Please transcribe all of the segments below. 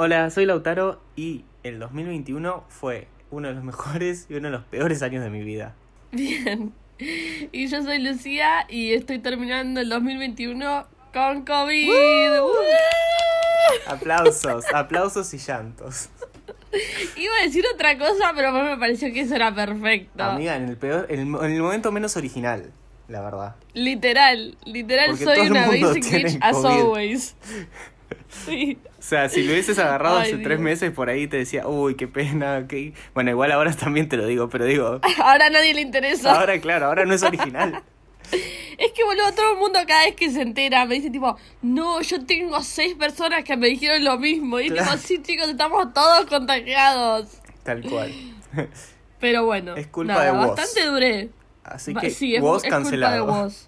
Hola, soy Lautaro y el 2021 fue uno de los mejores y uno de los peores años de mi vida. Bien. Y yo soy Lucía y estoy terminando el 2021 con COVID. Aplausos, aplausos y llantos. Iba a decir otra cosa, pero a mí me pareció que eso era perfecto. Amiga, en el peor, en el, en el momento menos original, la verdad. Literal, literal Porque soy una basic bitch as always. Sí. O sea, si lo hubieses agarrado Ay, hace tres meses por ahí te decía, uy, qué pena, qué... Bueno, igual ahora también te lo digo, pero digo, Ahora a nadie le interesa. ahora claro, ahora no es original. Es que, boludo, todo el mundo cada vez que se entera me dice, tipo, no, yo tengo seis personas que me dijeron lo mismo. Y Claro. tipo, sí, chicos, estamos todos contagiados. Tal cual. Pero bueno, Es culpa nada, de vos. bastante duré. Así que sí, es, vos es cancelado. culpa de vos.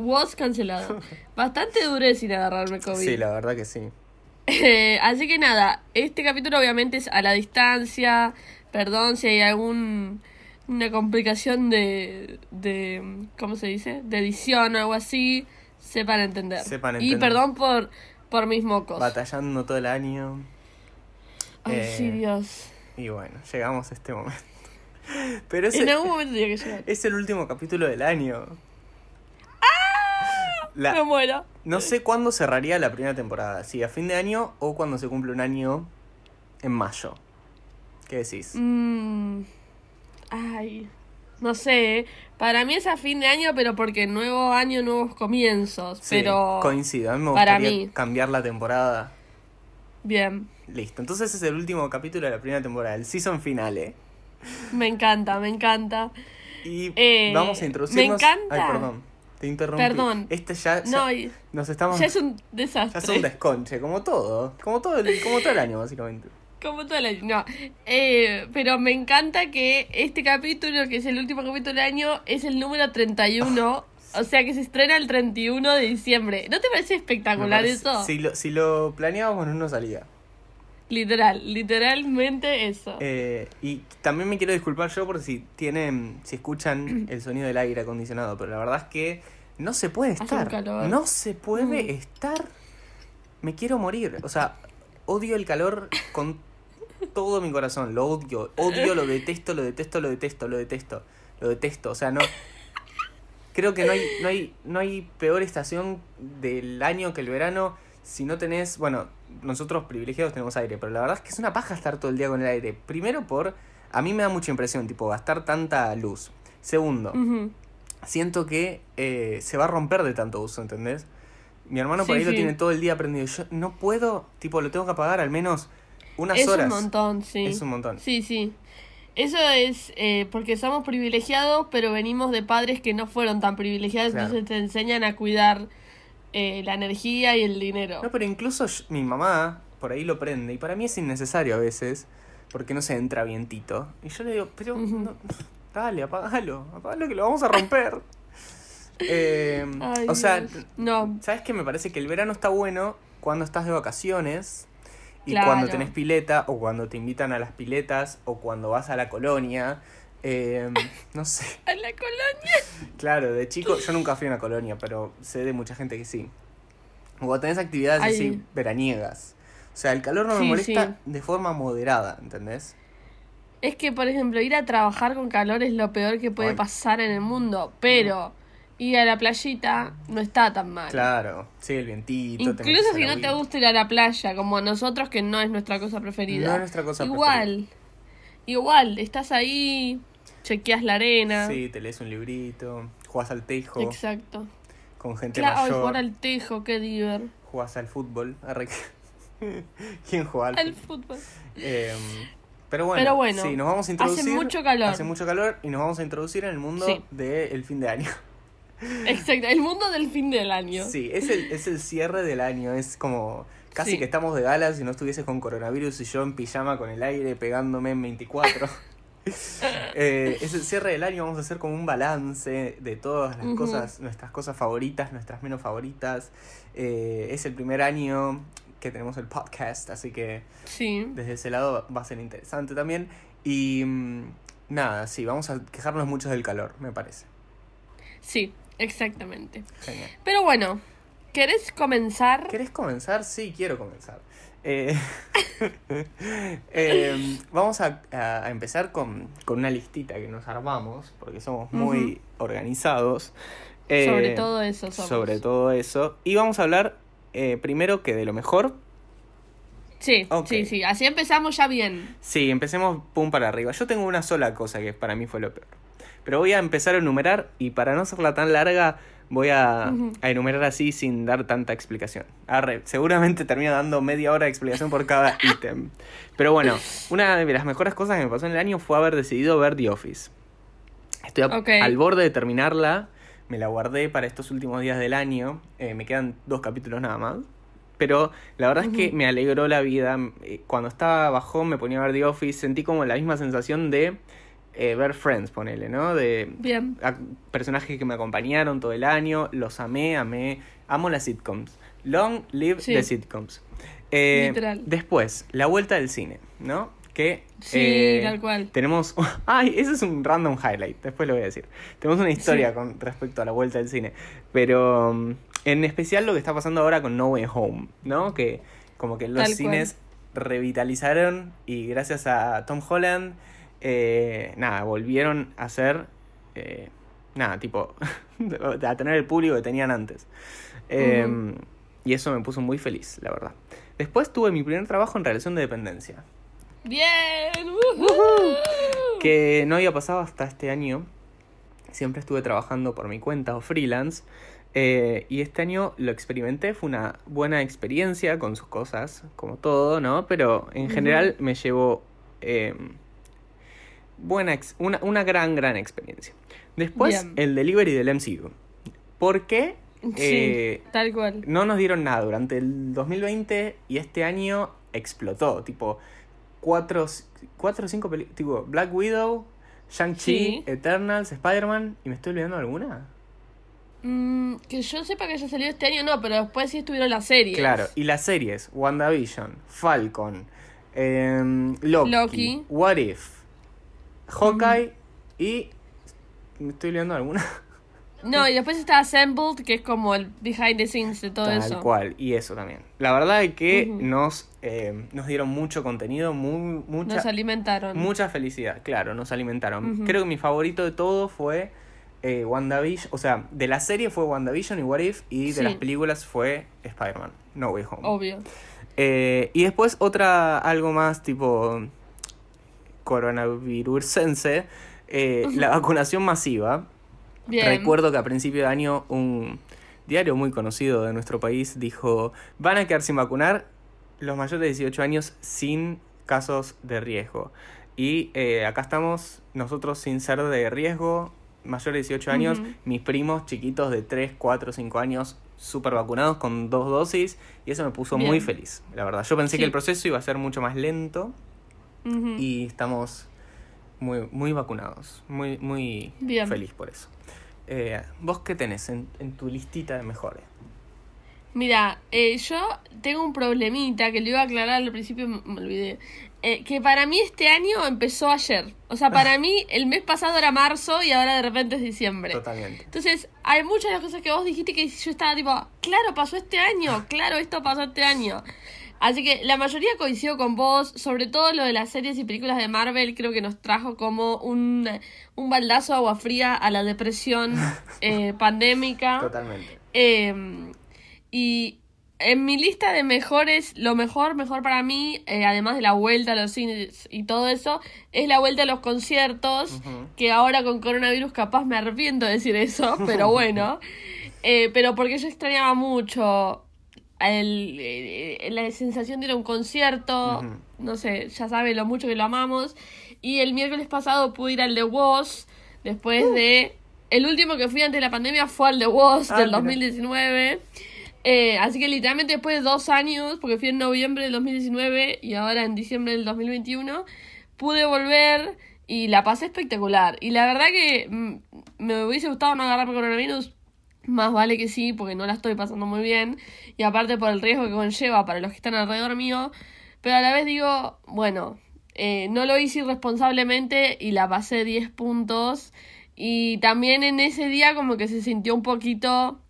Vos cancelado. Bastante duré sin agarrarme COVID. Sí, la verdad que sí. Eh, así que nada, este capítulo obviamente es a la distancia. Perdón si hay algún una complicación de, de ¿cómo se dice? de edición o algo así, sepan entender. Sepan Y entender. perdón por por mis mocos. Batallando todo el año. Ay, Eh, sí, Dios. Y bueno, llegamos a este momento. Pero es, En algún momento que llegar. es el último capítulo del año. La- Me muero. no sé cuándo cerraría la primera temporada, si a fin de año o cuando se cumple un año en mayo. ¿Qué decís? Mm, ay, no sé. ¿eh? Para mí es a fin de año, pero porque nuevo año, nuevos comienzos. Sí, pero coincido, a mí me para gustaría mí. cambiar la temporada. bien, Listo, entonces es el último capítulo de la primera temporada, el season finale. me encanta, me encanta. Y Eh, vamos a introducirnos. me encanta. Ay, perdón. Te interrumpí. Perdón. Este ya, ya No, nos estamos ya es un ya desastre. es un desconche, como todo, como todo el, como todo el año básicamente. Como todo el año. No. Eh, pero me encanta que este capítulo, que es el último capítulo del año, es el número 31. o sea que se estrena el 31 de diciembre. ¿No te parece espectacular parece- eso? Si lo, si lo planeábamos no nos salía. Literal, literalmente eso. Eh, y también me quiero disculpar yo por si tienen, si escuchan el sonido del aire acondicionado, pero la verdad es que no se puede estar. calor. No se puede Mm. estar. Me quiero morir. O sea, odio el calor con todo mi corazón. Lo odio. Odio, lo detesto, lo detesto, lo detesto, lo detesto. Lo detesto. O sea, no. Creo que no hay, no hay, no hay peor estación del año que el verano si no tenés, bueno, nosotros privilegiados tenemos aire, pero la verdad es que es una paja estar todo el día con el aire. Primero por, a mí me da mucha impresión, tipo, gastar tanta luz. Segundo, siento que eh, se va a romper de tanto uso, ¿entendés? Mi hermano por Sí, ahí lo tiene todo el día prendido. Yo no puedo, tipo, lo tengo que apagar al menos unas es horas. un montón, sí. Es un montón. Sí, sí. Eso es eh, porque somos privilegiados, pero venimos de padres que no fueron tan privilegiados, Claro. entonces te enseñan a cuidar eh, la energía y el dinero. No, pero incluso yo- mi mamá por ahí lo prende y para mí es innecesario a veces porque no se entra vientito. Y yo le digo, pero no, dale, apagalo, apagalo que lo vamos a romper. Eh, Ay, o sea, Dios. no, ¿sabes qué? Me parece que el verano está bueno cuando estás de vacaciones y Claro. cuando tenés pileta o cuando te invitan a las piletas o cuando vas a la colonia. Eh, no sé. a la colonia. Claro, de chico yo nunca fui a una colonia, pero sé de mucha gente que sí. O tenés actividades Ay. así veraniegas. O sea, el calor no me molesta sí. de forma moderada, ¿entendés? Es que, por ejemplo, ir a trabajar con calor es lo peor que puede Ay. pasar en el mundo, pero ir a la playita no está tan mal. Claro, sí, el vientito. Incluso si no te gusta ir a la playa, como a nosotros, que no es nuestra cosa preferida. No es nuestra cosa Igual, igual, estás ahí, chequeas la arena. Sí, te lees un librito, jugás al tejo Exacto. con gente Claro, ay, mayor, jugar al tejo, qué diver. jugás al fútbol. ¿Quién juega al Al fútbol? Eh, pero bueno, Pero bueno, sí, nos vamos a introducir. hace mucho calor. Hace mucho calor y nos vamos a introducir en el mundo Sí. del fin de año. Exacto, el mundo del fin del año. Sí, es el, es el cierre del año, es como casi Sí. que estamos de gala si no estuviese con coronavirus y yo en pijama con el aire pegándome en 24. Eh, es el cierre del año, vamos a hacer como un balance de todas las cosas, nuestras cosas favoritas, nuestras menos favoritas. Eh, es el primer año que tenemos el podcast, así que Sí. desde ese lado va a ser interesante también. Y mm, nada, sí, vamos a quejarnos mucho del calor, me parece. Sí, exactamente. Genial. Pero bueno, ¿querés comenzar? ¿Querés comenzar? Sí, quiero comenzar. Eh, eh, vamos a, a empezar con, con una listita que nos armamos, porque somos muy organizados. Eh, Sobre todo eso somos. Sobre todo eso. Y vamos a hablar eh, primero que de lo mejor. Sí, sí, sí. Así empezamos ya bien. Sí, empecemos pum para arriba. Yo tengo una sola cosa que para mí fue lo peor. Pero voy a empezar a enumerar y para no hacerla tan larga voy a, enumerar así sin dar tanta explicación. Arre, seguramente termino dando media hora de explicación por cada ítem. Pero bueno, una de las mejores cosas que me pasó en el año fue haber decidido ver The Office. Estoy al borde de terminarla. Me la guardé para estos últimos días del año. Eh, me quedan dos capítulos nada más. Pero la verdad es que me alegró la vida. Eh, Cuando estaba bajón me ponía a ver The Office. Sentí como la misma sensación de eh, ver Friends, ponele, ¿no? De Bien. personajes que me acompañaron todo el año. Los amé, amé. Amo las sitcoms. Long live Sí. the sitcoms. Eh, Literal. Después, la vuelta del cine, ¿no? Que Sí, eh, tal cual. tenemos. Ay, ese es un random highlight. Después lo voy a decir. Tenemos una historia Sí. con respecto a la vuelta del cine. Pero um, en especial lo que está pasando ahora con No Way Home, ¿no? Que como que los Tal cines revitalizaron y gracias a Tom Holland, eh, nada, volvieron a ser. eh, nada, tipo. a tener el público que tenían antes. Eh, Ujú. Y eso me puso muy feliz, la verdad. Después tuve mi primer trabajo en relación de dependencia. Bien. ¡Woohoo! que no había pasado hasta este año. Siempre estuve trabajando por mi cuenta o freelance. eh, y este año lo experimenté, fue una buena experiencia con sus cosas, como todo, ¿no? Pero en general me llevó eh, buena ex- una, una gran, gran experiencia. Después, Bien. el delivery del MCU. ¿Por qué? Sí, Eh, tal cual. no nos dieron nada durante el 2020 y este año explotó. Tipo, cuatro, cuatro o cinco películas. Tipo, Black Widow, Shang-Chi, Sí. Eternals, Spider-Man. ¿Y me estoy olvidando de alguna? Mm, que yo sepa que haya salido este año, no, pero después sí estuvieron las series. Claro, y las series: WandaVision, Falcon, Loki, Loki. What If, Hawkeye y. ¿Me estoy olvidando de alguna? No, y después está Assembled, que es como el behind the scenes de todo Tal eso. cual, y eso también. La verdad es que nos, eh, nos dieron mucho contenido, muy, mucha, Nos alimentaron. Mucha felicidad, claro, nos alimentaron. Creo que mi favorito de todo fue eh, WandaVision. O sea, de la serie fue WandaVision y What If. Y de Sí. las películas fue Spider-Man, No Way Home. Obvio. Eh, y después otra, algo más tipo coronavirusense, eh, la vacunación masiva. Bien. Recuerdo que a principio de año un diario muy conocido de nuestro país dijo, van a quedar sin vacunar los mayores de 18 años sin casos de riesgo. Y eh, acá estamos nosotros sin ser de riesgo, mayores de 18 años, mis primos chiquitos de 3, 4, 5 años, súper vacunados con dos dosis, y eso me puso muy feliz, la verdad. Yo pensé Sí. que el proceso iba a ser mucho más lento Ujú. y estamos muy, muy vacunados, muy, muy Bien. feliz por eso. Eh, ¿Vos qué tenés en, en tu listita de mejores? Mira, eh, yo tengo un problemita que le iba a aclarar al principio, me, me olvidé. Eh, que para mí este año empezó ayer. O sea, para mí el mes pasado era marzo y ahora de repente es diciembre. Totalmente. Entonces, hay muchas de las cosas que vos dijiste que yo estaba tipo, claro, pasó este año, claro, esto pasó este año. Así que la mayoría coincido con vos, sobre todo lo de las series y películas de Marvel, creo que nos trajo como un, un baldazo de agua fría a la depresión eh, pandémica. Totalmente. Eh, y en mi lista de mejores, lo mejor, mejor para mí, eh, además de la vuelta a los cines y todo eso, es la vuelta a los conciertos, que ahora con coronavirus capaz me arrepiento de decir eso, pero bueno. Eh, pero porque yo extrañaba mucho el, eh, la sensación de ir a un concierto, Ujú. no sé, ya sabe lo mucho que lo amamos. Y el miércoles pasado pude ir al de Woz, después de... El último que fui antes de la pandemia fue al de Woz Ah, del mira. 2019. Eh, así que literalmente después de dos años, porque fui en noviembre del 2019 y ahora en diciembre del 2021, pude volver y la pasé espectacular. Y la verdad que mm, me hubiese gustado no agarrarme coronavirus, más vale que sí, porque no la estoy pasando muy bien. Y aparte por el riesgo que conlleva para los que están alrededor mío. Pero a la vez digo, bueno, eh, no lo hice irresponsablemente y la pasé 10 puntos. Y también en ese día como que se sintió un poquito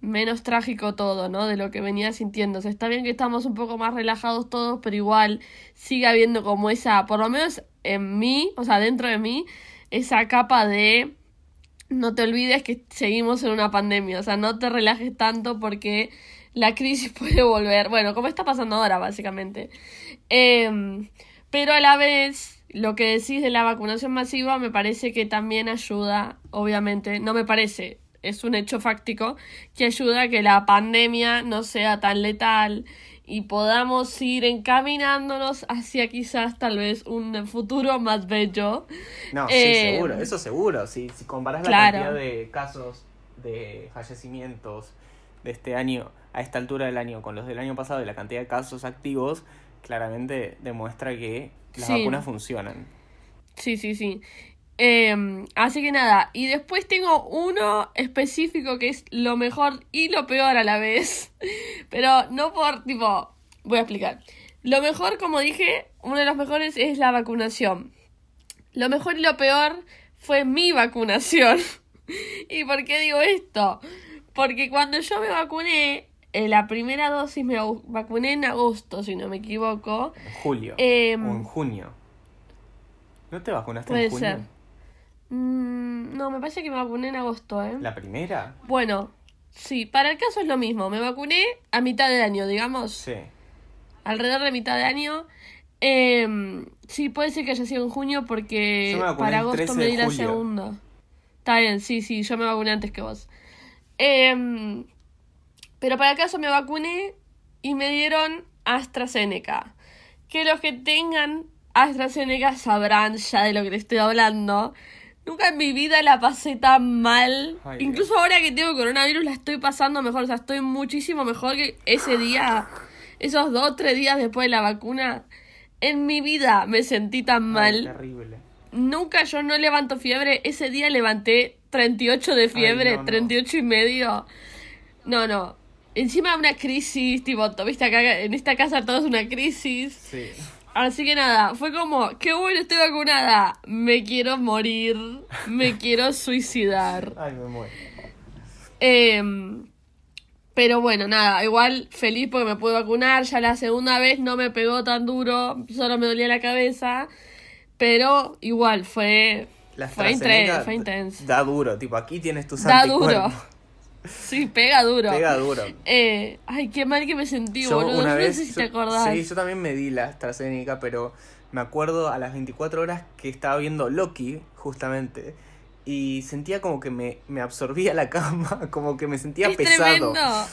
menos trágico todo, ¿no? De lo que venía sintiéndose. Está bien que estamos un poco más relajados todos, pero igual sigue habiendo como esa, por lo menos en mí, o sea, dentro de mí, esa capa de no te olvides que seguimos en una pandemia, o sea, no te relajes tanto porque la crisis puede volver, bueno, como está pasando ahora, básicamente. Em, pero a la vez, lo que decís de la vacunación masiva me parece que también ayuda, obviamente, no me parece, es un hecho fáctico, que ayuda a que la pandemia no sea tan letal y podamos ir encaminándonos hacia quizás tal vez un futuro más bello. No, sí, Eh, seguro, eso seguro. Si, si comparás claro. la cantidad de casos de fallecimientos de este año a esta altura del año con los del año pasado y la cantidad de casos activos, claramente demuestra que las Sí. vacunas funcionan. Sí, sí, sí. Em, así que nada, y después tengo uno específico que es lo mejor y lo peor a la vez. Pero no por tipo, voy a explicar. Lo mejor, como dije, uno de los mejores es la vacunación. Lo mejor y lo peor fue mi vacunación. ¿Y por qué digo esto? Porque cuando yo me vacuné, eh, la primera dosis me vacuné en agosto, si no me equivoco. En julio Em, o en junio. ¿No te vacunaste en junio? ser. Mm, no, me parece que me vacuné en agosto, ¿eh? ¿La primera? Bueno, sí, para el caso es lo mismo. Me vacuné a mitad de año, digamos. Sí. Alrededor de mitad de año. Em, sí, puede ser que haya sido en junio porque me para agosto 13 me di la segunda. Está bien, sí, sí, yo me vacuné antes que vos. Em, pero para el caso me vacuné y me dieron AstraZeneca. Que los que tengan AstraZeneca sabrán ya de lo que les estoy hablando. Nunca en mi vida la pasé tan mal. Ay, Incluso ahora que tengo coronavirus la estoy pasando mejor. O sea, estoy muchísimo mejor que ese día. Esos dos, tres días después de la vacuna. En mi vida me sentí tan Ay, mal. terrible. Nunca yo no levanto fiebre. Ese día levanté 38 de fiebre, no, no. 38 y medio. No, no. Encima una crisis, tipo, viste acá en esta casa todo es una crisis. Sí. Así que nada, fue como, qué bueno, estoy vacunada. Me quiero morir, me quiero suicidar. Ay, me muero. Em, pero bueno, nada, igual feliz porque me pude vacunar. Ya la segunda vez no me pegó tan duro, solo me dolía la cabeza. Pero igual fue, La fue, intre- fue intenso. Da duro, tipo, aquí tienes tus Da anticuerpos. duro. Sí, pega duro. Pega duro. Eh, ay, qué mal que me sentí, Yo boludo. una Yo vez, no sé si yo- te acordás. Sí, yo también me di la AstraZeneca, pero me acuerdo a las 24 horas que estaba viendo Loki, justamente, y sentía como que me, me absorbía la cama, como que me sentía es pesado. tremendo.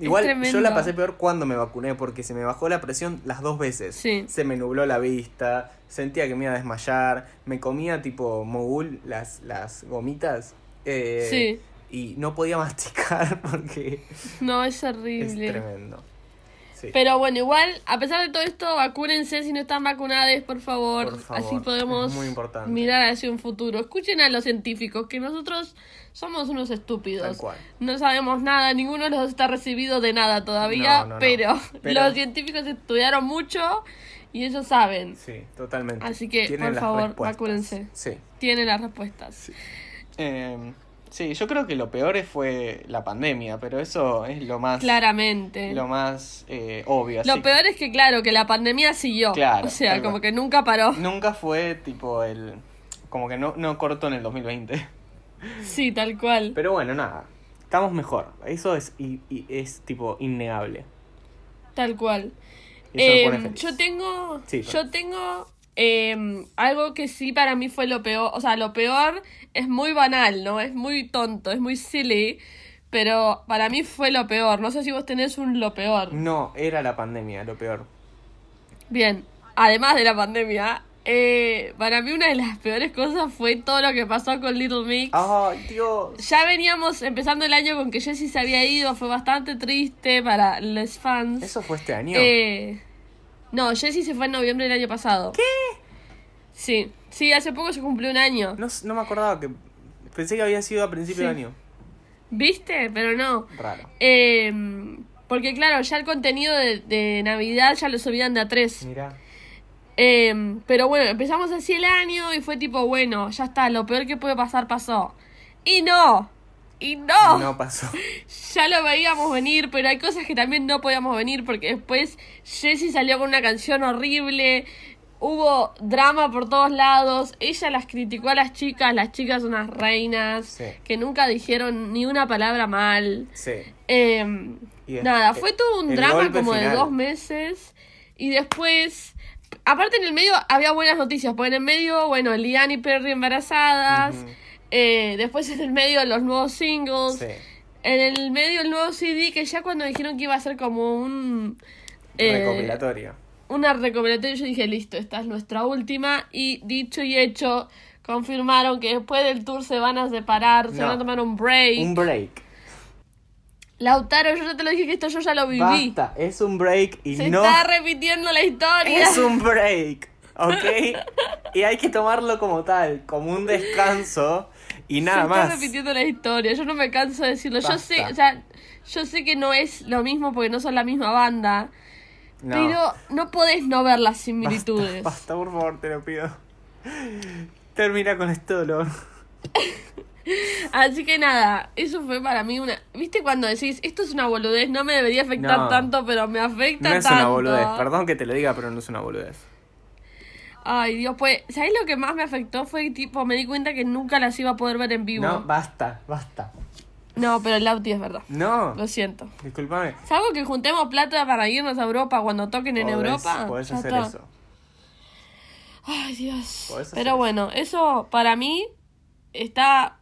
Igual yo la pasé peor cuando me vacuné, porque se me bajó la presión las dos veces. Sí. Se me nubló la vista, sentía que me iba a desmayar, me comía tipo mogul las, las gomitas. eh, Sí. Y no podía masticar porque No, es es horrible. tremendo. Sí. Pero bueno, igual, a pesar de todo esto, vacúnense si no están vacunados, por favor. Por favor, Así podemos es muy importante. mirar hacia un futuro. Escuchen a los científicos, que nosotros somos unos Tal estúpidos. cual. No sabemos nada, ninguno de los dos está recibido de nada todavía, No, no, no. Pero, Pero- los científicos estudiaron mucho y ellos saben. Sí, totalmente. Así que, Tienen por favor, respuestas. vacúnense. Sí. Tienen las respuestas. Sí. Eh, sí, yo creo que lo peor fue la pandemia, pero eso es lo más, Claramente. lo más eh, obvio. Lo así que peor es que, claro, que la pandemia siguió. Claro, o sea, como que nunca paró. Nunca fue tipo el... Como que no, no cortó en el 2020. Sí, tal cual. Pero bueno, nada. Estamos mejor. Eso es, y, y es tipo innegable. Tal cual. Eso Eh, yo tengo, Sí, yo tengo eh, algo que sí para mí fue lo peor, o sea, lo peor es muy banal, ¿no? Es muy tonto, es muy silly, pero para mí fue lo peor. No sé si vos tenés un lo peor. No, era la pandemia, lo peor. Bien, además de la pandemia, eh, para mí una de las peores cosas fue todo lo que pasó con Little Mix. ¡Ay, Dios! Ya veníamos empezando el año con que Jessie se había ido, fue bastante triste para los fans. ¿Eso fue este año? Eh, no, Jessie se fue en noviembre del año pasado. ¿Qué? Sí, sí, hace poco se cumplió un año. No, no me acordaba que... Pensé que había sido a principio Sí. de año. ¿Viste? Pero no. Raro. Eh, porque claro, ya el contenido de, de Navidad ya lo subían de a tres. Mira. Eh, pero bueno, empezamos así el año y fue tipo, bueno, ya está, lo peor que puede pasar pasó. Y no, Y no, No pasó. ya lo veíamos venir, pero hay cosas que también no podíamos venir porque después Jessie salió con una canción horrible, hubo drama por todos lados, ella las criticó a las chicas, las chicas unas reinas Sí. que nunca dijeron ni una palabra mal. Sí. Eh, es- nada, fue todo un drama como de dos meses y después... Aparte en el medio había buenas noticias, porque en el medio, bueno, Liane y Perry embarazadas. Eh, después en el medio los nuevos singles, Sí. en el medio el nuevo CD que ya cuando dijeron que iba a ser como un... eh, Recopilatorio. una recopilatoria, yo dije, listo, esta es nuestra última. Y dicho y hecho, confirmaron que después del tour se van a separar, se van a tomar un break. Un break. Lautaro, yo ya te lo dije que esto yo ya lo viví. Basta, es un break y Se no está repitiendo la historia. es un break, ¿ok? y hay que tomarlo como tal, como un descanso y nada Se más. repitiendo la historia, yo no me canso de decirlo. Yo sé, o sea, yo sé que no es lo mismo porque no son la misma banda. No. Pero no podés no ver las similitudes. Basta, por favor, te lo pido. Termina con este dolor. Así que nada, eso fue para mí una... ¿Viste cuando decís, esto es una boludez, no me debería afectar No. tanto, pero me afecta No es tanto? una boludez, perdón que te lo diga, pero no es una boludez. Ay, Dios, pues, ¿sabes lo que más me afectó? Fue tipo, me di cuenta que nunca las iba a poder ver en vivo. No, No, basta, basta. pero el Lauti es verdad. No, Lo siento. discúlpame. Salvo que juntemos plata para irnos a Europa cuando toquen en Podés- Europa. Podés ya hacer está. eso. Ay, Dios. Podés Pero bueno, eso para mí está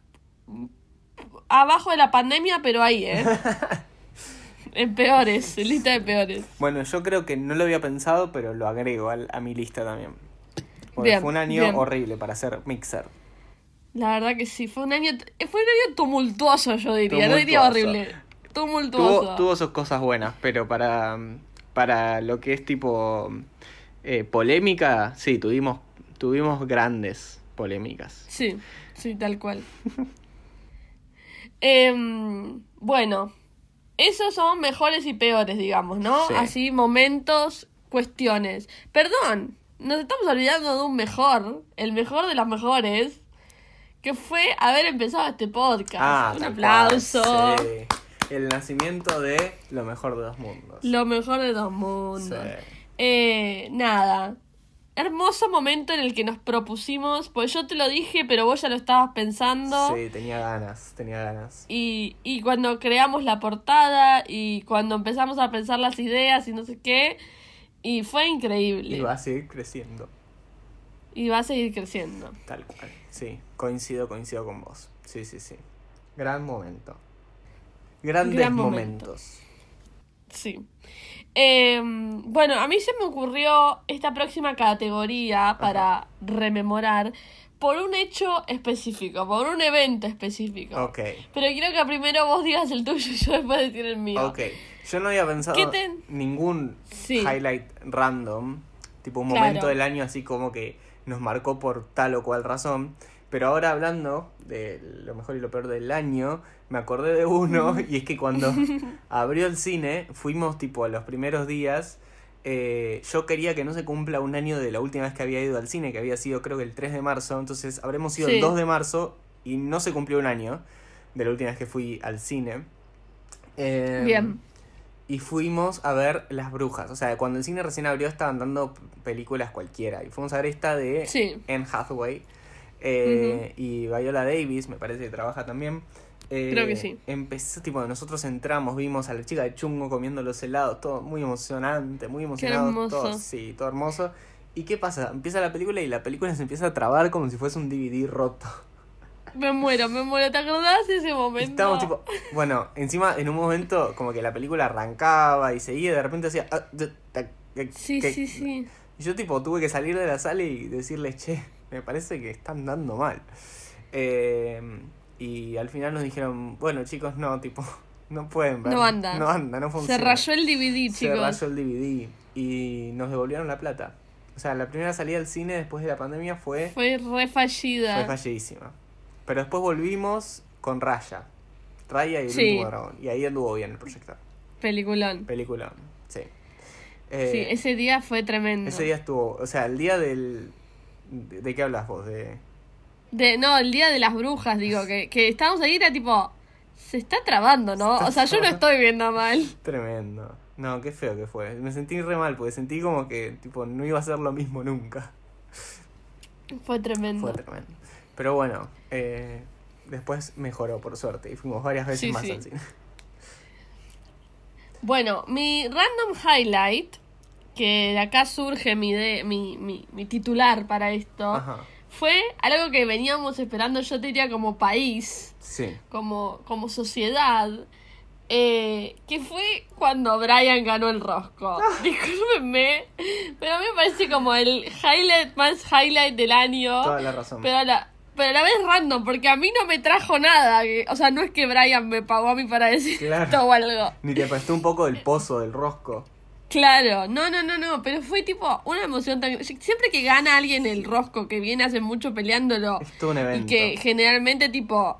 abajo de la pandemia, pero ahí, ¿eh? en peores, en lista de peores. Bueno, yo creo que no lo había pensado, pero lo agrego al- a mi lista también. Porque Bien, fue un año bien. horrible para hacer mixer. La verdad que sí, fue un año, fue un año tumultuoso, yo diría. No diría Tumultuoso. horrible. Tumultuoso. Tuvo, tuvo sus cosas buenas, pero para, para lo que es tipo eh, polémica, sí, tuvimos, tuvimos grandes polémicas. Sí, sí, tal cual. Em, bueno, esos son mejores y peores, digamos, ¿no? Sí. Así, momentos, cuestiones. Perdón, nos estamos olvidando de un mejor, el mejor de las mejores, que fue haber empezado este podcast. un Ah, tal aplauso. cual, sí. El nacimiento de lo mejor de dos mundos. Lo mejor de dos mundos. Sí. Eh, nada. Hermoso momento en el que nos propusimos, pues yo te lo dije, pero vos ya lo estabas pensando. Sí, tenía ganas, tenía ganas. Y, y cuando creamos la portada y cuando empezamos a pensar las ideas y no sé qué, y fue increíble. Y va a seguir creciendo, Y va a seguir creciendo. tal cual. Sí, coincido, coincido con vos. Sí, sí, sí. Gran momento. Grandes Gran momento. momentos. Sí. Em, bueno, a mí se me ocurrió esta próxima categoría para rememorar por un hecho específico, por un evento específico. Ok, Pero quiero que primero vos digas el tuyo y yo después decir el mío. ok. Yo no había pensado ¿Qué te- ningún Sí. highlight random, tipo un Claro. momento del año así como que nos marcó por tal o cual razón. Pero ahora hablando de lo mejor y lo peor del año, me acordé de uno y es que cuando abrió el cine, fuimos tipo a los primeros días. eh, yo quería que no se cumpla un año de la última vez que había ido al cine, que había sido creo que el 3 de marzo, entonces habremos ido Sí. el 2 de marzo y no se cumplió un año de la última vez que fui al cine. Eh, Bien. Y fuimos a ver Las Brujas. O sea, cuando el cine recién abrió estaban dando películas cualquiera. Y fuimos a ver esta de Sí. Anne Hathaway. eh, Y Viola Davis, me parece que trabaja también. Eh, Creo que sí. Empezó, tipo, nosotros entramos, vimos a la chica de chungo comiendo los helados, todo muy emocionante, muy emocionado. hermoso. Todo, sí, todo hermoso. ¿Y qué pasa? Empieza la película y la película se empieza a trabar como si fuese un DVD roto. Me muero, me muero. ¿Te acordás de ese momento? Estábamos tipo, bueno, encima en un momento como que la película arrancaba y seguía y de repente hacía... ah, Sí, sí, sí. Yo tipo tuve que salir de la sala y decirle, che, me parece que están dando mal. Eh, y al final nos dijeron, bueno chicos, no, tipo, no pueden ver. No anda. No anda, no Se funciona. rayó el DVD, Se chicos. rayó el DVD y nos devolvieron la plata. O sea, la primera salida al cine después de la pandemia fue, Fue re fallida. fue fallidísima. Pero después volvimos con Raya. Raya y el Sí. último dragón. Y ahí anduvo bien el proyector. Peliculón. Película, sí. sí, Eh, ese día fue tremendo. ese día estuvo, o sea, el día del... ¿De, de qué hablas vos? De... De, no, el día de las brujas, digo, que, que estábamos ahí, era tipo, Se está trabando, ¿no? O sea, yo no estoy viendo mal. Tremendo. No, qué feo que fue. Me sentí re mal porque sentí como que tipo no iba a ser lo mismo nunca. Fue tremendo. Fue tremendo. Pero bueno, eh, después mejoró por suerte y fuimos varias veces Sí, más sí. al cine. Bueno, mi random highlight, que de acá surge mi, de, mi, mi, mi titular para esto, Ajá. fue algo que veníamos esperando, yo te diría, como país, Sí. como, como sociedad, eh, que fue cuando Brian ganó el rosco. Discúlpenme, pero a mí me parece como el highlight más highlight del año. Toda la razón. Pero la, pero a la vez random, porque a mí no me trajo nada. o sea, no es que Brian me pagó a mí para decir Claro. esto o algo. Ni te prestó un poco del pozo del rosco. Claro, no, no, no, no, pero fue tipo una emoción tan... Siempre que gana alguien el rosco, que viene hace mucho peleándolo, Es un y evento. que generalmente tipo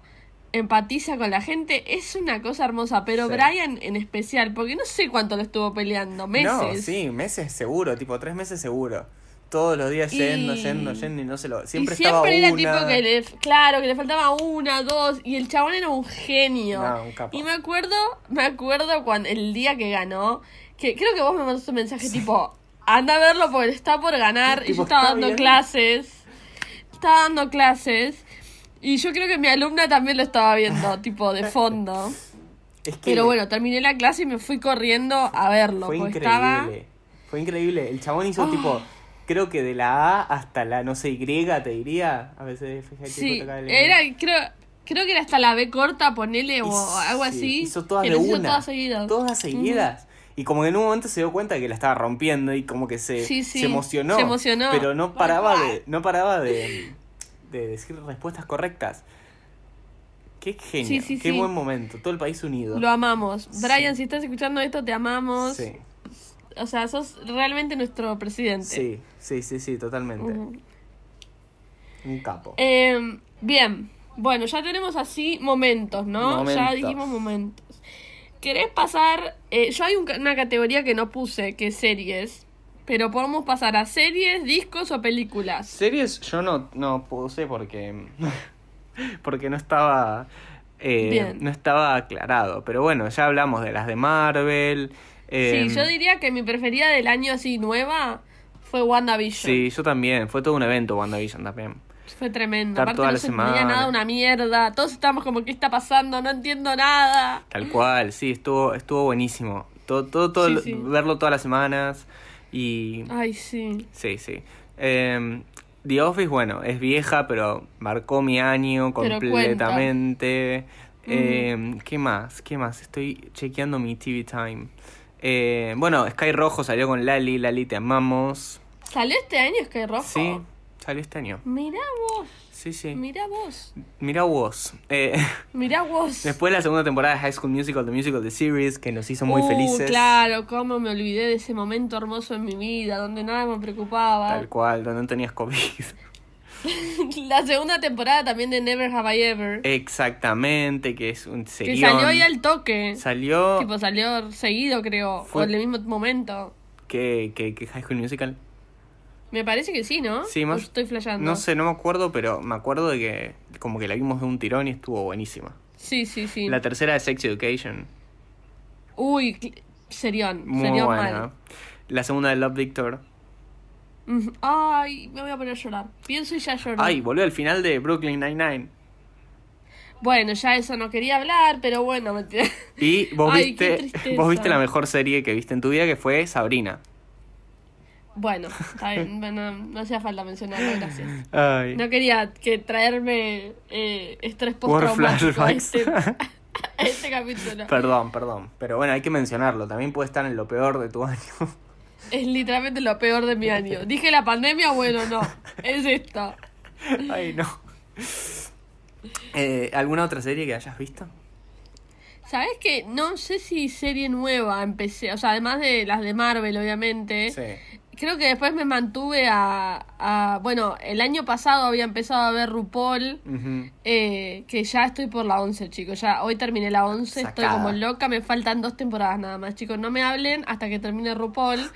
empatiza con la gente, es una cosa hermosa, pero Sí. Brian en especial, porque no sé cuánto lo estuvo peleando, meses. No, sí, meses seguro, tipo tres meses seguro. Todos los días yendo, Y- yendo, yendo y no se lo. Y Siempre, siempre estaba era una. tipo que le, claro, que le faltaba una, dos, y el chabón era un genio. No, un capo. Y me acuerdo, me acuerdo cuando el día que ganó, que creo que vos me mandaste un mensaje tipo, anda a verlo porque está por ganar, y yo estaba dando bien. clases, estaba dando clases, y yo creo que mi alumna también lo estaba viendo, tipo de fondo. Es que Pero bueno, terminé la clase y me fui corriendo a verlo, fue increíble. estaba... Fue increíble. El chabón hizo Ah. tipo. Creo que de la A hasta la, no sé, Y, te diría. A veces, fíjate, Sí, era, creo, creo que era hasta la B corta, ponele, o algo sí, así. Hizo todas de hizo una. todas seguidas. Todas seguidas. Y como que en un momento se dio cuenta que la estaba rompiendo y como que se, Sí, sí, se emocionó. se emocionó. Pero no paraba de, no paraba de, de decir respuestas correctas. Qué genio, Sí, sí, qué sí. buen momento. Todo el país unido. Lo amamos. Brian, si estás escuchando esto, te amamos. Sí, O sea, sos realmente nuestro presidente. sí, sí, sí, sí, totalmente. Un capo. Eh, bien. Bueno, ya tenemos así momentos, ¿no? Ya dijimos momentos. ¿Querés pasar? eh, yo hay un una categoría que no puse, que es series. Pero podemos pasar a series, discos o películas. Series yo no, no puse porque porque no estaba eh, Bien. no estaba aclarado. Pero bueno, ya hablamos de las de Marvel. Eh, sí, yo diría que mi preferida del año así nueva fue WandaVision. Sí, yo también. Fue todo un evento WandaVision también. Fue tremendo. Estar Aparte toda no la se semana. nada, una mierda. Todos estábamos como, ¿qué está pasando? No entiendo nada. Tal cual, sí, estuvo, estuvo buenísimo. Todo, todo, todo Sí, sí. verlo todas las semanas. Y Ay, sí. sí, sí. Eh, The Office, bueno, es vieja, pero marcó mi año Pero completamente. Eh, ¿Qué más? ¿Qué más? Estoy chequeando mi TV Time. Eh, bueno, Sky Rojo salió con Lali, Lali te amamos. ¿Salió este año Sky Rojo? Sí, salió este año. Mirá vos. Sí, sí. Mirá vos. Mira vos. Eh, Mirá vos. después la segunda temporada de High School Musical, The Musical, The Series, que nos hizo muy Uh, felices. Claro, cómo me olvidé de ese momento hermoso en mi vida, donde nada me preocupaba. Tal cual, donde no tenías COVID. La segunda temporada también de Never Have I Ever. Exactamente, que es un que serión. salió ahí al toque. Salió Tipo, salió seguido, creo. Fue- O en el mismo momento. que, que, que High School Musical. Me parece que sí, ¿no? Sí, ¿O más- estoy flasheando. No sé, no me acuerdo, pero me acuerdo de que como que la vimos de un tirón y estuvo buenísima. Sí, sí, sí. La tercera de Sex Education, Uy, serión. muy serión buena. mal. La segunda de Love Victor. Ay, me voy a poner a llorar. Pienso y ya lloro. Ay, volvió al final de Brooklyn Nine-Nine. Bueno, ya eso no quería hablar, pero bueno, me. Y vos Ay, viste, vos viste la mejor serie que viste en tu vida, que fue Sabrina. Bueno, está bien, bueno, no hacía falta mencionarlo, gracias. Ay. No quería que traerme eh, estrés postraumático a este, a este capítulo. Perdón, perdón. Pero bueno, hay que mencionarlo. También puede estar en lo peor de tu año. Es literalmente lo peor de mi año. Dije la pandemia, bueno, no, es esto. Ay, no. Eh, ¿Alguna otra serie que hayas visto? ¿Sabes qué? No sé si serie nueva empecé, o sea, además de las de Marvel, obviamente. Sí. Creo que después me mantuve a, a- Bueno, el año pasado había empezado a ver RuPaul. Eh, que ya estoy por la 11, chicos. Ya hoy terminé la 11, estoy como loca. Me faltan dos temporadas nada más, chicos. No me hablen hasta que termine RuPaul.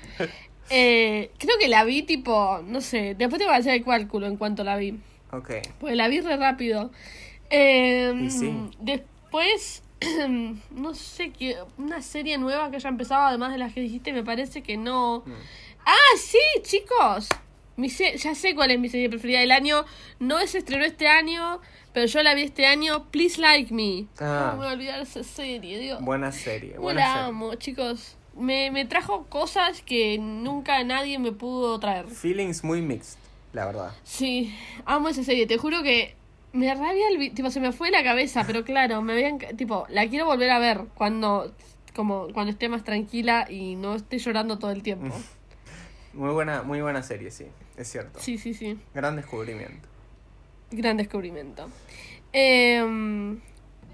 Eh, creo que la vi tipo, no sé. Después te voy a hacer el cálculo en cuanto la vi. Ok. Pues la vi re rápido. Eh, sí. Después no sé, qué una serie nueva que haya empezado, además de las que dijiste, me parece que no. Mm. Ah, sí, chicos. Mi se- ya sé cuál es mi serie preferida del año. No se estrenó este año, pero yo la vi este año. Please Like Me. Ah. ¿Cómo me voy a olvidar esa serie, Dios? Buena serie, buena la serie. amo, chicos. Me, me trajo cosas que nunca nadie me pudo traer. Feelings muy mixed, la verdad. Sí, amo esa serie. Te juro que me rabia el... Tipo, se me fue la cabeza, pero claro, me habían... Tipo, la quiero volver a ver cuando... Como cuando esté más tranquila y no esté llorando todo el tiempo. Muy buena, muy buena serie, sí, es cierto. Sí, sí, sí. Gran descubrimiento. Gran descubrimiento. Em,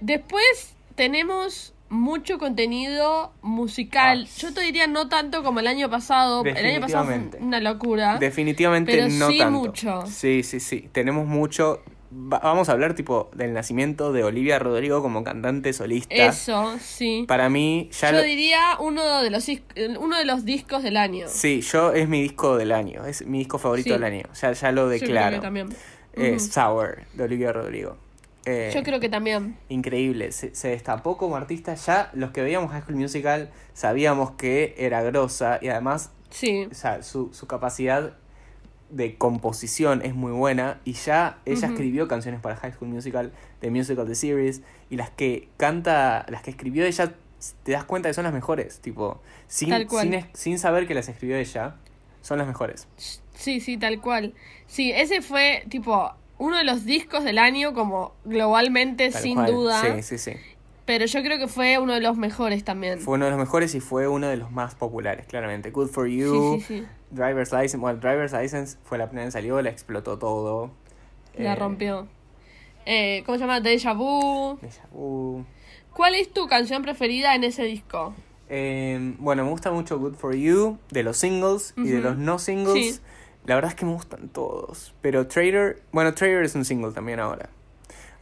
después tenemos mucho contenido musical. Ah. Yo te diría no tanto como el año pasado. El año pasado fue una locura. Definitivamente Pero no sí tanto. mucho. Sí, sí, sí. Tenemos mucho. Va- vamos a hablar tipo del nacimiento de Olivia Rodrigo como cantante solista. Eso, sí. Para mí ya Yo lo- diría uno de los uno de los discos del año. Sí, yo es mi disco del año, es mi disco favorito Sí. del año. Ya, ya lo Yo creo declaro. que también. Eh. Sour de Olivia Rodrigo. Eh, Yo creo que también. Increíble, se, se destapó como artista. Ya los que veíamos High School Musical sabíamos que era grosa y además Sí. o sea, su, su capacidad de composición es muy buena y ya ella escribió canciones para High School Musical, The Musical, The Series y las que canta, las que escribió ella, te das cuenta que son las mejores, tipo, sin, sin, sin saber que las escribió ella, son las mejores. Sí, sí, tal cual. Sí, ese fue tipo uno de los discos del año como globalmente Tal sin cual. duda. Sí, sí, sí. Pero yo creo que fue uno de los mejores también. Fue uno de los mejores y fue uno de los más populares, claramente. Good for You, Sí, sí, sí. Driver's License. Bueno, Driver's License fue la primera que salió, la explotó todo. La Eh, rompió. Eh, ¿Cómo se llama? Deja Vu. Deja Vu. ¿Cuál es tu canción preferida en ese disco? Eh, bueno, me gusta mucho Good for You, de los singles y de los no singles. Sí. La verdad es que me gustan todos. Pero Trader, bueno, Trader es un single también ahora.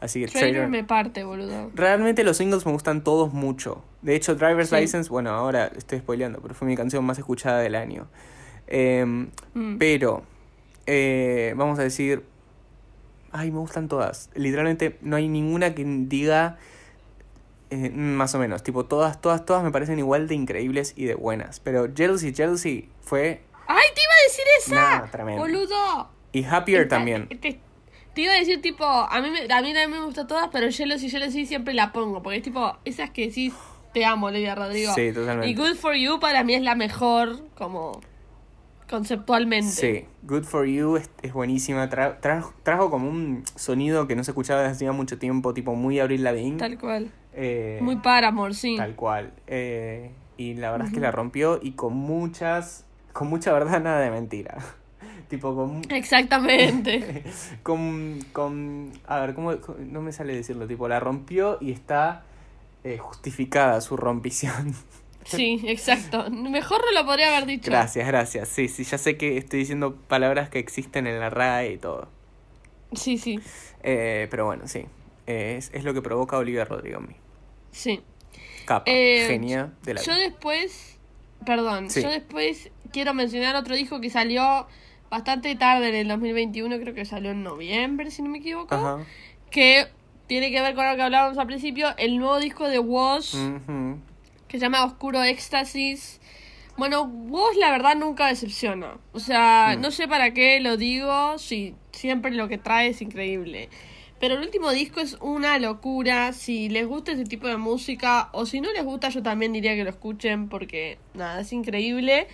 Así que Trader. me parte, boludo. Realmente los singles me gustan todos mucho. De hecho, Driver's Sí. License, bueno, ahora estoy spoileando, pero fue mi canción más escuchada del año. Eh, Mm. Pero, eh, vamos a decir, ay, me gustan todas. Literalmente no hay ninguna que diga eh, más o menos. Tipo, todas, todas, todas me parecen igual de increíbles y de buenas. Pero Jealousy, Jealousy fue... ¡Ay, te iba a decir esa! Nah, tremendo. ¡Boludo! Y Happier también. Te, te iba a decir, tipo, a mí, me, a mí también me gustan todas, pero Jealousy, Jealousy siempre la pongo. Porque es tipo, esas que decís, te amo, Olivia Rodrigo. Sí, totalmente. Y Good For You para mí es la mejor, como, conceptualmente. Sí, Good for You es, es buenísima. Tra- trajo, trajo como un sonido que no se escuchaba desde hacía mucho tiempo, tipo muy Abril Lavigne. Tal cual. Eh, Muy Paramore, sí. Tal cual. Eh, y la verdad es que la rompió y con muchas, con mucha verdad, nada de mentira. Tipo, con, Exactamente. con, con, a ver, ¿cómo, no me sale decirlo, tipo, la rompió y está eh, justificada su rompición. sí, exacto. Mejor no lo podría haber dicho. gracias, gracias. Sí, sí, ya sé que estoy diciendo palabras que existen en la RAE y todo. Sí, sí, Eh, pero bueno, sí. Eh, es, es lo que provoca Olivia Rodrigo en mí. sí. Capa, Eh, genia de la Yo vida. después, perdón, Sí. yo después quiero mencionar otro disco que salió bastante tarde en el 2021, creo que salió en noviembre, si no me equivoco, Ajá. que tiene que ver con lo que hablábamos al principio, el nuevo disco de Woz, que se llama Oscuro Éxtasis. Bueno, Woz la verdad nunca decepciona. O sea, Mm. no sé para qué lo digo, sí, siempre lo que trae es increíble. Pero el último disco es una locura. Si les gusta ese tipo de música, o si no les gusta, yo también diría que lo escuchen porque, nada, es increíble.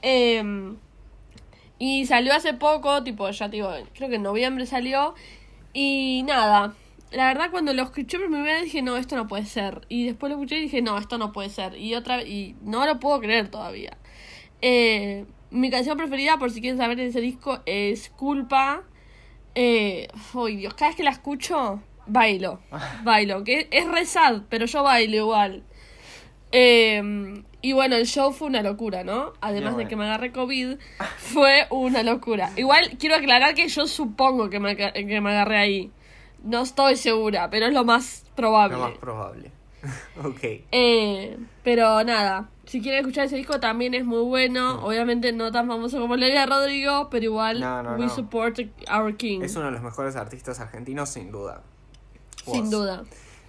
Em, y salió hace poco, tipo, ya te digo, creo que en noviembre salió. Y nada, la verdad cuando lo escuché por primera vez dije, no, esto no puede ser. Y después lo escuché y dije, no, esto no puede ser. Y otra y no lo puedo creer todavía. Eh, mi canción preferida, por si quieren saber de ese disco, es Culpa. Eh, uy, Dios, cada vez que la escucho, bailo. Bailo, que es re sad, pero yo bailo igual. Eh, y bueno, el show fue una locura, ¿no? Además de que me agarré COVID, fue una locura. Igual quiero aclarar que yo supongo que me, que me agarré ahí. No estoy segura, pero es lo más probable. Lo más probable. ok. Eh, pero nada, si quieren escuchar ese disco también es muy bueno. Obviamente no tan famoso como Olivia Rodrigo, pero igual No, no, we support our king. Es uno de los mejores artistas argentinos, sin duda. Sin duda.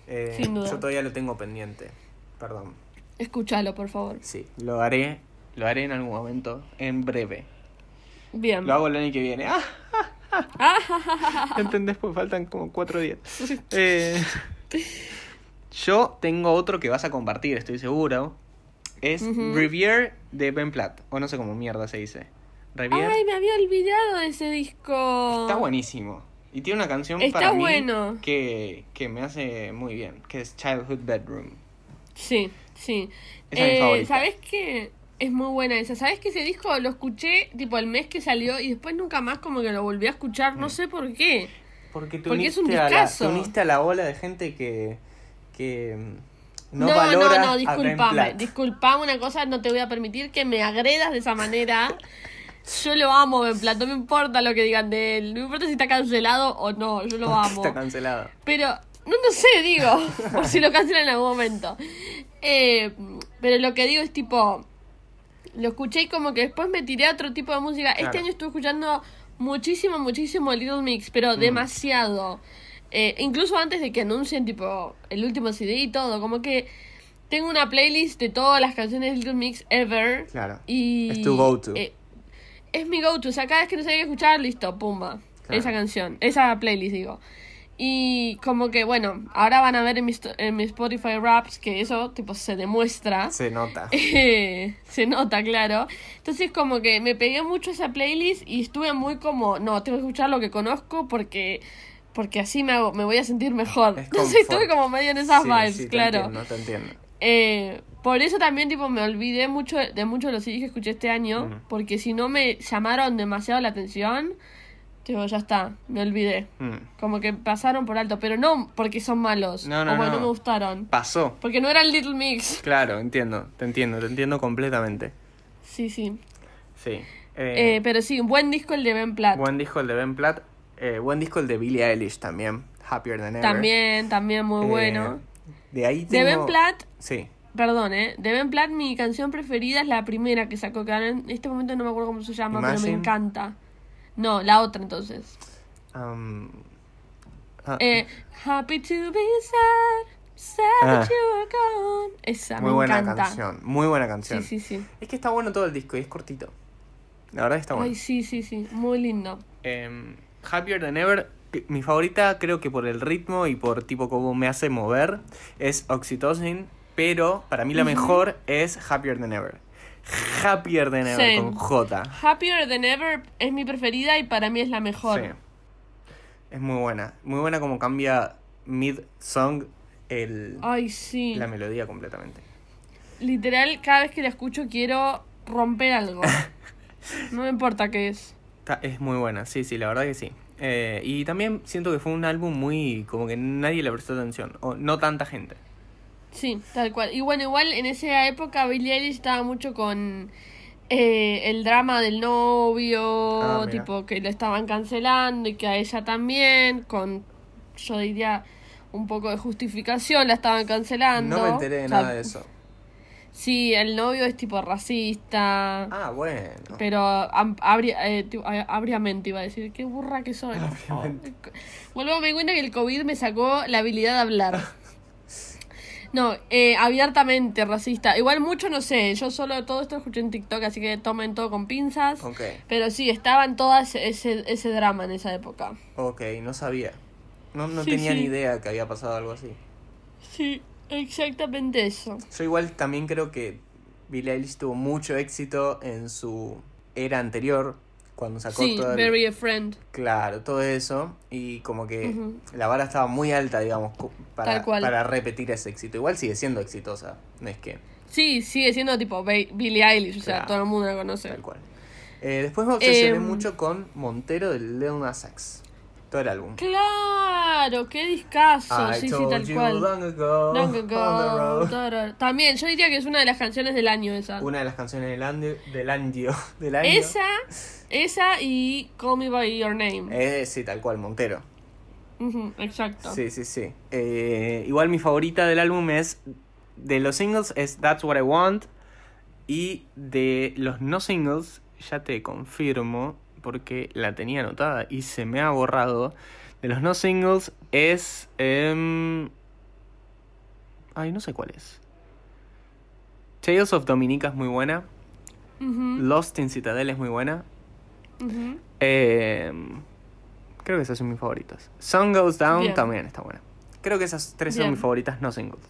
Eh, Sin duda. Yo todavía lo tengo pendiente. Perdón. Escúchalo, por favor. Sí, lo haré. Lo haré en algún momento. En breve. Bien. Lo hago el año que viene. ¡Ah! Ah. ¿Entendés? Pues faltan como cuatro días. Eh, yo tengo otro que vas a compartir, estoy seguro. Es Ujú. Rivière de Ben Platt. O no sé cómo mierda se dice. Rivière. Ay, me había olvidado de ese disco. Está buenísimo. Y tiene una canción Está para mí bueno. que, que me hace muy bien, que es Childhood Bedroom. Sí, sí. Esa es mi Eh, favorita. ¿Sabes qué? Es muy buena esa. ¿Sabes que ese disco lo escuché tipo el mes que salió y después nunca más como que lo volví a escuchar? Mm. No sé por qué. Porque te Porque es un a la, discazo. te uniste a la ola de gente que, que mm, no, No, no, valora no, Ben disculpame. Disculpame una cosa, no te voy a permitir que me agredas de esa manera. Yo lo amo, Ben Platt, no me importa lo que digan de él. No me importa si está cancelado o no, yo lo amo. Está cancelado. Pero, no, no sé, digo, por si lo cancelan en algún momento. Eh, pero lo que digo es tipo, lo escuché y como que después me tiré a otro tipo de música. Este año estuve escuchando muchísimo, muchísimo Little Mix, pero Mm. demasiado. Eh, incluso antes de que anuncien tipo el último CD y todo, como que tengo una playlist de todas las canciones de Little Mix ever. Claro. Y Es tu go-to. eh, es mi go-to. O sea, cada vez que no sabía qué escuchar, listo, pumba. Claro. Esa canción, esa playlist, digo. Y como que, bueno, ahora van a ver en mi, en mi Spotify Raps que eso, tipo, se demuestra. Se nota. Eh, se nota, claro. Entonces, como que me pegué mucho esa playlist y estuve muy como, no, tengo que escuchar lo que conozco porque porque así me, hago, me voy a sentir mejor. Es Entonces, estuve como medio en esas Sí, vibes, sí, te claro. entiendo, te entiendo. Eh, por eso también tipo me olvidé mucho de muchos de los CDs que escuché este año, porque si no me llamaron demasiado la atención, tipo ya está, me olvidé. Mm. Como que pasaron por alto, pero no porque son malos No, no, o porque no. no me gustaron, Pasó. porque no eran Little Mix. Claro, entiendo, te entiendo, te entiendo completamente. Sí, sí. Sí. Eh, Eh, pero sí, un buen disco el de Ben Platt. buen disco el de Ben Platt. eh, buen disco el de Billie Eilish también. Happier Than Ever. También, también muy Eh, bueno. De ahí De tengo... Ben Platt, Sí. perdón, eh, de Ben Platt mi canción preferida es la primera que sacó, que ahora en este momento no me acuerdo cómo se llama, pero Imagine. me encanta. No, la otra entonces. um, ah, Eh, happy to be sad, sad Ah. that you are gone. Esa, muy me buena encanta. canción. Muy buena canción. Sí, sí, sí. Es que está bueno todo el disco y es cortito. La verdad está bueno. Ay, sí, sí, sí, muy lindo. Em, Happier Than Ever, mi favorita creo que por el ritmo y por tipo cómo me hace mover, es Oxytocin, pero para mí la mejor es Happier Than Ever. Happier Than Ever con J. Happier Than Ever es mi preferida y para mí es la mejor. Sí. Es muy buena. Muy buena como cambia mid-song el, Ay, sí. la melodía completamente. Literal, cada vez que la escucho quiero romper algo. no me importa qué es. Está- es muy buena, sí, sí, la verdad que sí. Eh, y también siento que fue un álbum muy... como que nadie le prestó atención, o no tanta gente. Sí, tal cual. Y bueno, igual en esa época Billie Eilish estaba mucho con eh, el drama del novio, Ah, tipo que lo estaban cancelando y que a ella también, con, yo diría, un poco de justificación la estaban cancelando. No me enteré de O sea, nada de eso. Sí, el novio es tipo racista. Ah, bueno. Pero abria- eh, tipo, abriamente iba a decir, qué burra que soy. Vuelvo a me cuenta que el COVID me sacó la habilidad de hablar. No, eh, abiertamente racista. Igual mucho no sé, yo solo todo esto escuché en TikTok, así que tomen todo con pinzas. Ok, Pero sí, estaban todas ese, ese drama en esa época. ok, no sabía. No, no Sí, tenía sí. ni idea que había pasado algo así. Sí, exactamente eso. Yo igual también creo que Billie Eilish tuvo mucho éxito en su era anterior, cuando sacó Sí, todo el- a Friend. Claro, todo eso. Y como que Ujú. la vara estaba muy alta, digamos, para, para repetir ese éxito. Igual sigue siendo exitosa, no es que Sí, sigue siendo tipo Billie Eilish, o sea, todo el mundo la conoce. tal cual. Eh, después me obsesioné Em. mucho con Montero del Lil Nas X. Todo el álbum. Claro, qué discazo, I sí, sí, told tal you cual. long ago, Long ago. También, yo diría que es una de las canciones del año esa. Una de las canciones del año, del año, del año. Esa, esa y Call Me By Your Name. Eh, sí, tal cual, Montero. Exacto. Sí, sí, sí. Eh, igual mi favorita del álbum es. De los singles es That's What I Want. Y de los no singles, ya te confirmo, porque la tenía anotada y se me ha borrado. De los no singles es. em, Ay, no sé cuál es. Tales of Dominica es muy buena. Lost in Citadel es muy buena. Eh, creo que esas son mis favoritas. Sun Goes Down Bien. también está buena. Creo que esas tres son mis favoritas, no singles.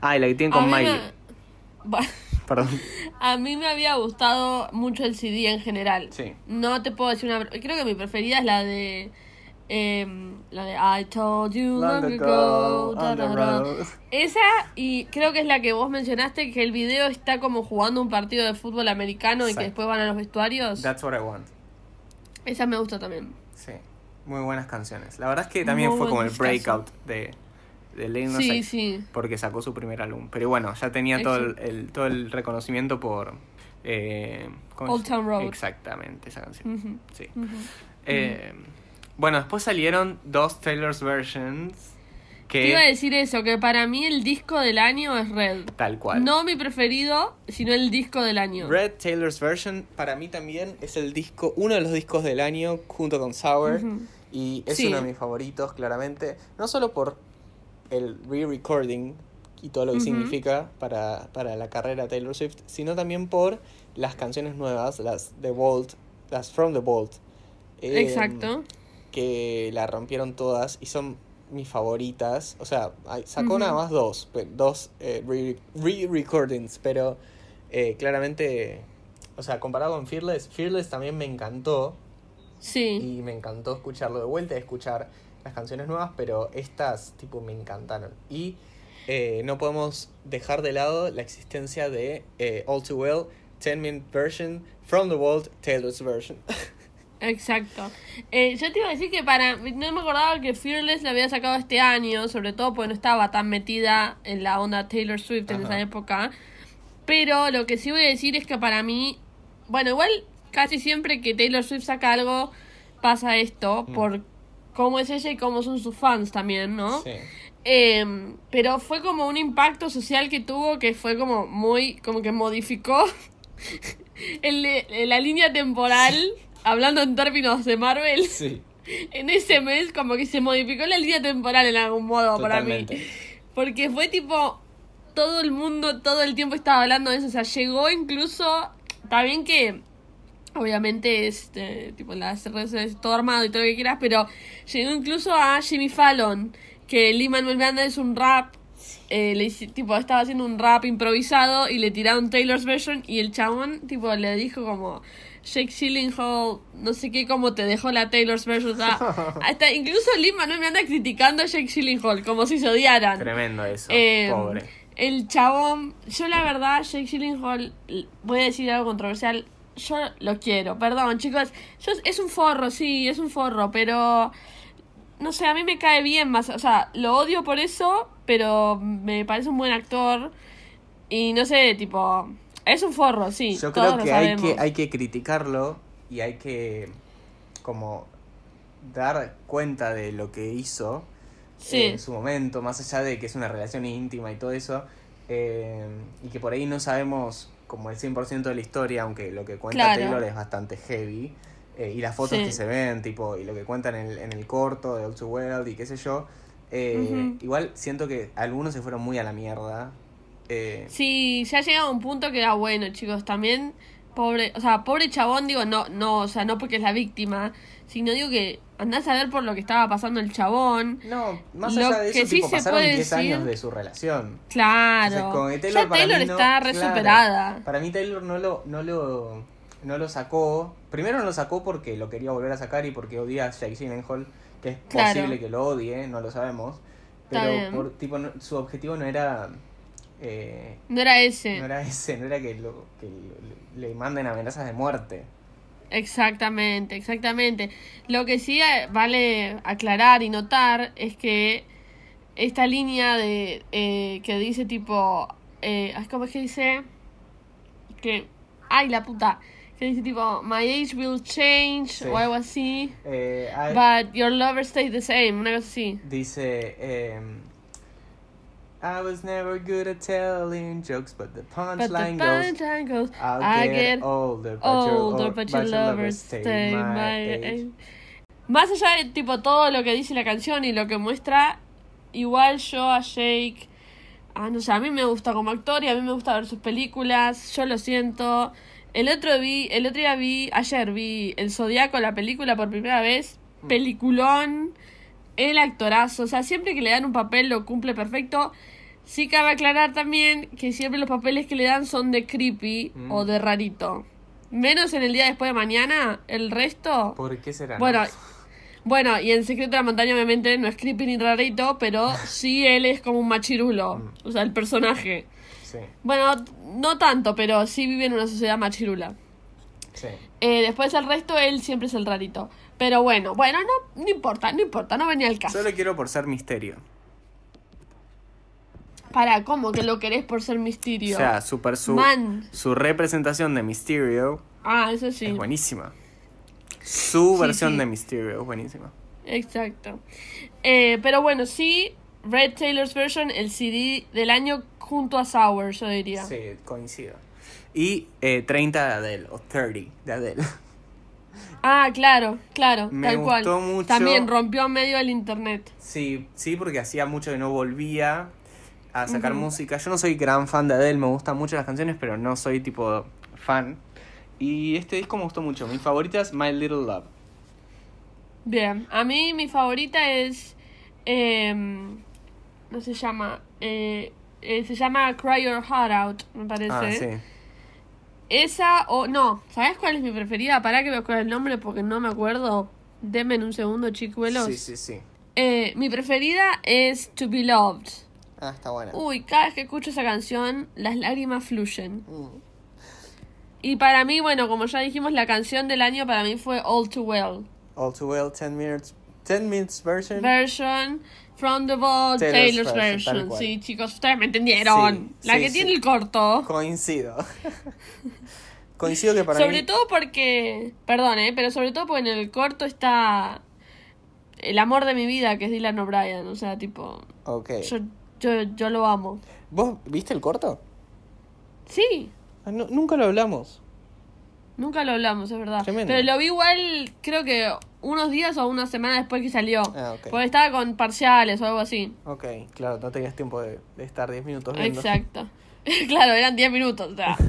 Ah, y la que tienen con Miley. me- Perdón. A mí me había gustado mucho el CD en general. Sí. No te puedo decir una. Creo que mi preferida es la de. em, la de I told you long, Long ago. ago, da, on the da, da. road. Esa, y creo que es la que vos mencionaste, que el video está como jugando un partido de fútbol americano y que después van a los vestuarios. That's what I want. Esa me gusta también. Sí. Muy buenas canciones. La verdad es que también Muy fue como el breakout de, de Lil Nas Sí, sí. Porque sacó su primer álbum. Pero bueno, ya tenía todo el, todo el reconocimiento por. Eh, ¿cómo Old Town Road. Exactamente, esa canción. Sí. Eh, bueno, después salieron dos Taylor's versions. Te iba a decir eso, que para mí el disco del año es Red. Tal cual. No mi preferido, sino el disco del año. Red Taylor's Version para mí también es el disco, uno de los discos del año junto con Sour y es Sí. uno de mis favoritos claramente, no solo por el re-recording y todo lo que significa para, para la carrera de Taylor Swift, sino también por las canciones nuevas, las The Vault, las From the Vault. eh, Exacto. Que la rompieron todas y son mis favoritas. O sea, sacó nada más dos, dos eh, re- re-recordings, pero eh, claramente, o sea, comparado con Fearless, Fearless también me encantó Sí. y me encantó escucharlo de vuelta, escuchar las canciones nuevas, pero estas, tipo, me encantaron. Y eh, no podemos dejar de lado la existencia de eh, All Too Well, 10 Minute Version, From the Vault, Taylor's Version. Exacto. Eh, yo te iba a decir que para. No me acordaba que Fearless la había sacado este año, sobre todo porque no estaba tan metida en la onda Taylor Swift en Ajá. esa época. Pero lo que sí voy a decir es que para mí. Bueno, igual casi siempre que Taylor Swift saca algo, pasa esto, Mm. por cómo es ella y cómo son sus fans también, ¿no? Sí. Eh, pero fue como un impacto social que tuvo que fue como muy, como que modificó el, la línea temporal, hablando en términos de Marvel, Sí, en ese mes como que se modificó la línea temporal en algún modo para mí. Porque fue tipo, todo el mundo todo el tiempo estaba hablando de eso, o sea, llegó incluso, está bien que obviamente este tipo las redes es todo armado y todo lo que quieras, pero llegó incluso a Jimmy Fallon, que Lee Manuel Miranda es un rap, eh, le hice- tipo estaba haciendo un rap improvisado y le tiraron Taylor's version y el chabón tipo le dijo como Jake Gyllenhaal, no sé qué, cómo te dejó la Taylor's sea, hasta incluso Lee Manuel Miranda criticando a Jake Gyllenhaal, como si se odiaran. Tremendo eso, Eh, pobre. El chabón, yo la verdad, Jake Gyllenhaal, voy a decir algo controversial, yo lo quiero, perdón chicos, yo, es un forro, sí, es un forro, pero no sé, a mí me cae bien más, o sea, lo odio por eso, pero me parece un buen actor y no sé, tipo, es un forro, sí, Yo creo que hay, que hay que criticarlo y hay que como dar cuenta de lo que hizo Sí. en su momento, más allá de que es una relación íntima y todo eso, eh, y que por ahí no sabemos como el 100% de la historia, aunque lo que cuenta Claro. Taylor es bastante heavy, eh, y las fotos Sí. que se ven, tipo, y lo que cuentan en el, en el corto de All Too Well y qué sé yo, eh, igual siento que algunos se fueron muy a la mierda. Eh, Sí, ya ha llegado a un punto que era bueno, chicos, también pobre, o sea, pobre chabón, digo, no, no, o sea, no porque es la víctima, sino digo que andás a ver por lo que estaba pasando el chabón. No, más Lo allá de que eso, sí tipo, se pasaron puede 10 decir- años de su relación. Claro. Entonces, que Taylor ya para Taylor mí no- está re claro. Para mí Taylor no lo, no lo, no lo sacó. Primero no lo sacó porque lo quería volver a sacar y porque odia a Jake Gyllenhaal, que es Claro. posible que lo odie, no lo sabemos. Está Pero por, tipo, no- su objetivo no era, eh, No era ese. no era ese, no era que, lo, que lo- le manden amenazas de muerte. Exactamente, exactamente. Lo que sí eh, vale aclarar y notar es que esta línea de eh, que dice tipo, eh, ¿cómo es que dice? Que, ay, la puta, que dice tipo, my age will change Sí. o algo así, Eh, but your lover stays the same, una cosa así. Dice, em, I was never good at telling jokes, but the punchline goes, goes, I'll I get, get older, but your, older, ol- but your your lover lovers stay my age. age. Más allá de tipo todo lo que dice la canción y lo que muestra, igual yo a Jake Ah, no sé, a mí me gusta como actor y a mí me gusta ver sus películas, yo lo siento. El otro vi, el otro día vi, ayer vi El Zodiaco, la película por primera vez, peliculón, el actorazo, o sea, siempre que le dan un papel lo cumple perfecto. Sí cabe aclarar también que siempre los papeles que le dan son de creepy Mm. o de rarito. Menos en el día después de mañana, el resto... ¿Por qué será? Bueno, bueno, y en Secreto de la Montaña obviamente no es creepy ni rarito, pero sí él es como un machirulo, o sea, el personaje. Sí, Bueno, no tanto, pero sí vive en una sociedad machirula. Sí. Eh, después el resto, él siempre es el rarito. Pero bueno, bueno, no, no importa, no importa, no venía el caso. Solo quiero por ser misterio. Para, ¿cómo que lo querés por ser misterio? O sea, super su, Man. su representación de Mysterio ah, eso sí. es buenísima. Su Sí, versión sí. de Mysterio es buenísima. Exacto. Eh, pero bueno, sí, Red Taylor's Version, el CD del año junto a Sour, yo diría. Sí, coincido. Y eh, 30 de Adele, o 30 de Adele. Ah, claro, claro, Me tal cual. gustó mucho. También rompió medio el internet. Sí, sí, porque hacía mucho que no volvía a sacar música. Yo no soy gran fan de Adele, me gustan mucho las canciones, pero no soy tipo fan. Y este disco me gustó mucho. Mi favorita es My Little Love. Bien, a mí mi favorita es. em, no se llama. eh, eh, se llama Cry Your Heart Out, me parece. Ah, sí. Esa o. No, ¿sabes cuál es mi preferida? Para que me acuerde el nombre porque no me acuerdo. Denme en un segundo, chicuelos. Sí, sí, sí. Eh, mi preferida es To Be Loved. Ah, está buena. Uy, cada vez que escucho esa canción, las lágrimas fluyen. Mm. Y para mí, bueno, como ya dijimos, la canción del año para mí fue All Too Well. All Too Well, 10 Minutes, 10 minutes version. Version from the Vault, Taylor's Taylor's, version. Sí, chicos, ustedes me entendieron. Sí, la sí, que sí. tiene el corto. Coincido. Coincido que para sobre mí... todo porque, perdón, eh, pero sobre todo porque en el corto está el amor de mi vida, que es Dylan O'Brien. O sea, tipo, Ok. yo, yo, yo lo amo. ¿Vos viste el corto? Sí, Ah, no- nunca lo hablamos. nunca lo hablamos, es verdad. Tremendo. Pero lo vi igual, creo que unos días o una semana después que salió. Ah, ok. Porque estaba con parciales o algo así. Ok, claro, no tenías tiempo de, de estar 10 minutos viendo. Exacto. claro, eran 10 minutos, o sea.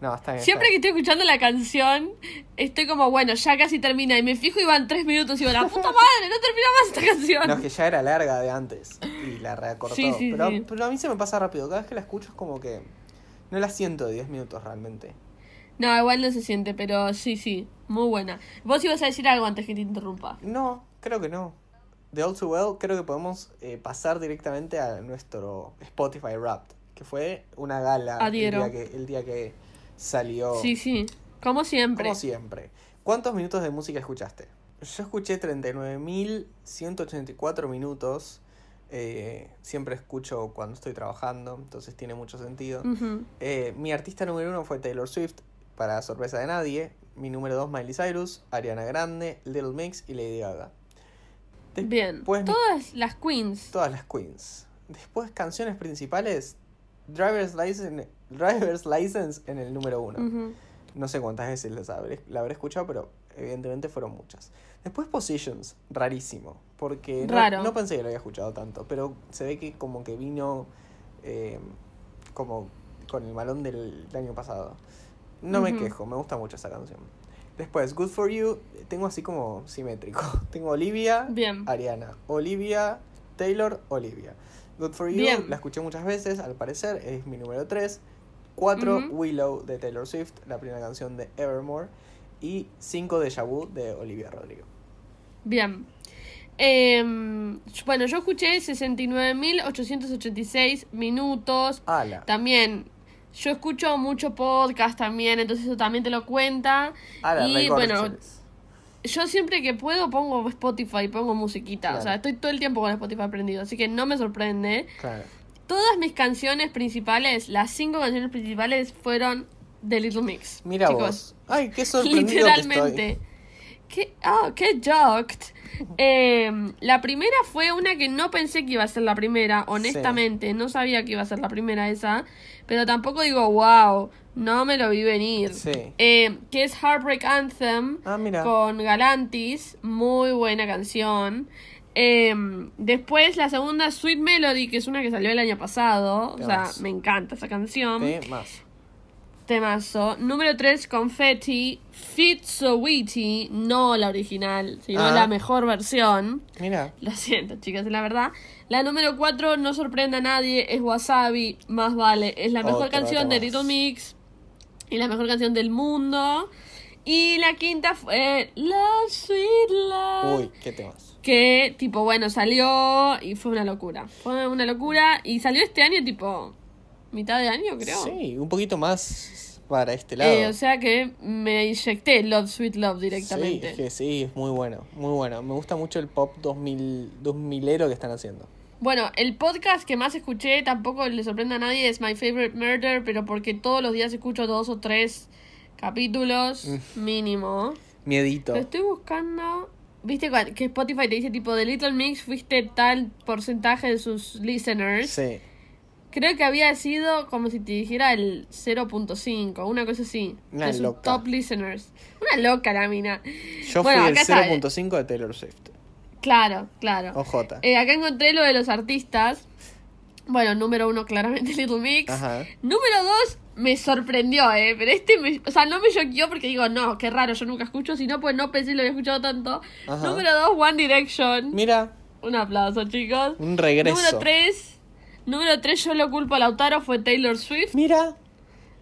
No, está bien. Siempre que estoy escuchando la canción, estoy como, bueno, ya casi termina. Y me fijo y van tres minutos y digo, la puta madre, no termina más esta canción. No, es que ya era larga de antes y la recortó. Sí, sí, pero, sí. pero a mí se me pasa rápido. Cada vez que la escucho es como que no la siento de 10 minutos realmente. No, igual no se siente, pero sí, sí, muy buena. Vos ibas a decir algo antes que te interrumpa. No, creo que no. De All Too Well creo que podemos eh, pasar directamente a nuestro Spotify Wrapped, que fue una gala el día, que, el día que salió. Sí, sí, como siempre. Como siempre. ¿Cuántos minutos de música escuchaste? Yo escuché 39.184 minutos. Eh, siempre escucho cuando estoy trabajando, entonces tiene mucho sentido. Eh, mi artista número uno fue Taylor Swift, para sorpresa de nadie. Mi número dos, Miley Cyrus, Ariana Grande, Little Mix y Lady Gaga. Bien, Después, mi- todas las queens. todas las queens. Después, canciones principales, Driver's License, Driver's License en el número uno. Ujú. No sé cuántas veces las habré, la habré escuchado, pero evidentemente fueron muchas. Después Positions, rarísimo, porque no, Raro. no pensé que lo había escuchado tanto, pero se ve que como que vino eh, como con el malón del, del año pasado. No me quejo, me gusta mucho esa canción. Después, Good For You, tengo así como simétrico. Tengo Olivia, Bien. Ariana, Olivia, Taylor, Olivia. Good For You, Bien. la escuché muchas veces, al parecer, es mi número 3. 4, Ujú. Willow de Taylor Swift, la primera canción de Evermore. Y 5, Deja Vu de Olivia Rodrigo. Bien. Em, bueno, yo escuché 69.886 minutos. Ala. También, yo escucho mucho podcast también, entonces eso también te lo cuenta. Ala, y bueno, yo siempre que puedo pongo Spotify, pongo musiquita. O sea, estoy todo el tiempo con Spotify prendido, así que no me sorprende. Claro. Todas mis canciones principales, las cinco canciones principales fueron de Little Mix. Mira chicos. vos. Ay, qué sorprendido que Literalmente. estoy. Qué, ah, qué shocked. Eh, la primera fue una que no pensé que iba a ser la primera, honestamente. No sabía que iba a ser la primera esa. Pero tampoco digo, wow, no me lo vi venir. Sí. Eh, que es Heartbreak Anthem Ah, con Galantis. Muy buena canción. Em, después la segunda, Sweet Melody, que es una que salió el año pasado. O sea, me encanta esa canción. Más. Temazo. Número 3, Confetti. Fit So Witty. No la original, sino Ah. la mejor versión. Mira. Lo siento, chicas, la verdad. La número 4, no sorprende a nadie, es Wasabi. Más vale. Es la mejor canción de. Little Mix. Y la mejor canción del mundo. Y la quinta fue Love Sweet Love. Uy, qué temas. Que, tipo, bueno, salió y fue una locura. Fue una locura. Y salió este año, tipo, mitad de año, creo. Sí, un poquito más para este lado. Eh, o sea que me inyecté Love Sweet Love Sí, directamente. es que sí, es muy bueno, muy bueno. Me gusta mucho el pop 2000, 2000ero que están haciendo. Bueno, el podcast que más escuché, tampoco le sorprende a nadie, es My Favorite Murder, pero porque todos los días escucho dos o tres capítulos Mm. mínimo. Miedito. Lo estoy buscando. Viste que Spotify te dice tipo de Little Mix fuiste tal porcentaje de sus listeners. Sí. Creo que había sido como si te dijera el 0.5, una cosa así. Una loca. top listeners. Una loca la mina. Yo Bueno, fui el acá está. 0.5 de Taylor Swift. Claro, claro. OJ. Eh, acá encontré lo de los artistas. Bueno, número uno, claramente Little Mix. Ajá. Número dos, me sorprendió, ¿eh? Pero este, me, o sea, no me choqueó porque digo, no, qué raro, yo nunca escucho, sino pues no pensé que lo había escuchado tanto. Ajá. Número dos, One Direction. Mira, Un aplauso, chicos. un regreso. Número tres, número tres, yo lo culpo a Lautaro, fue Taylor Swift. Mira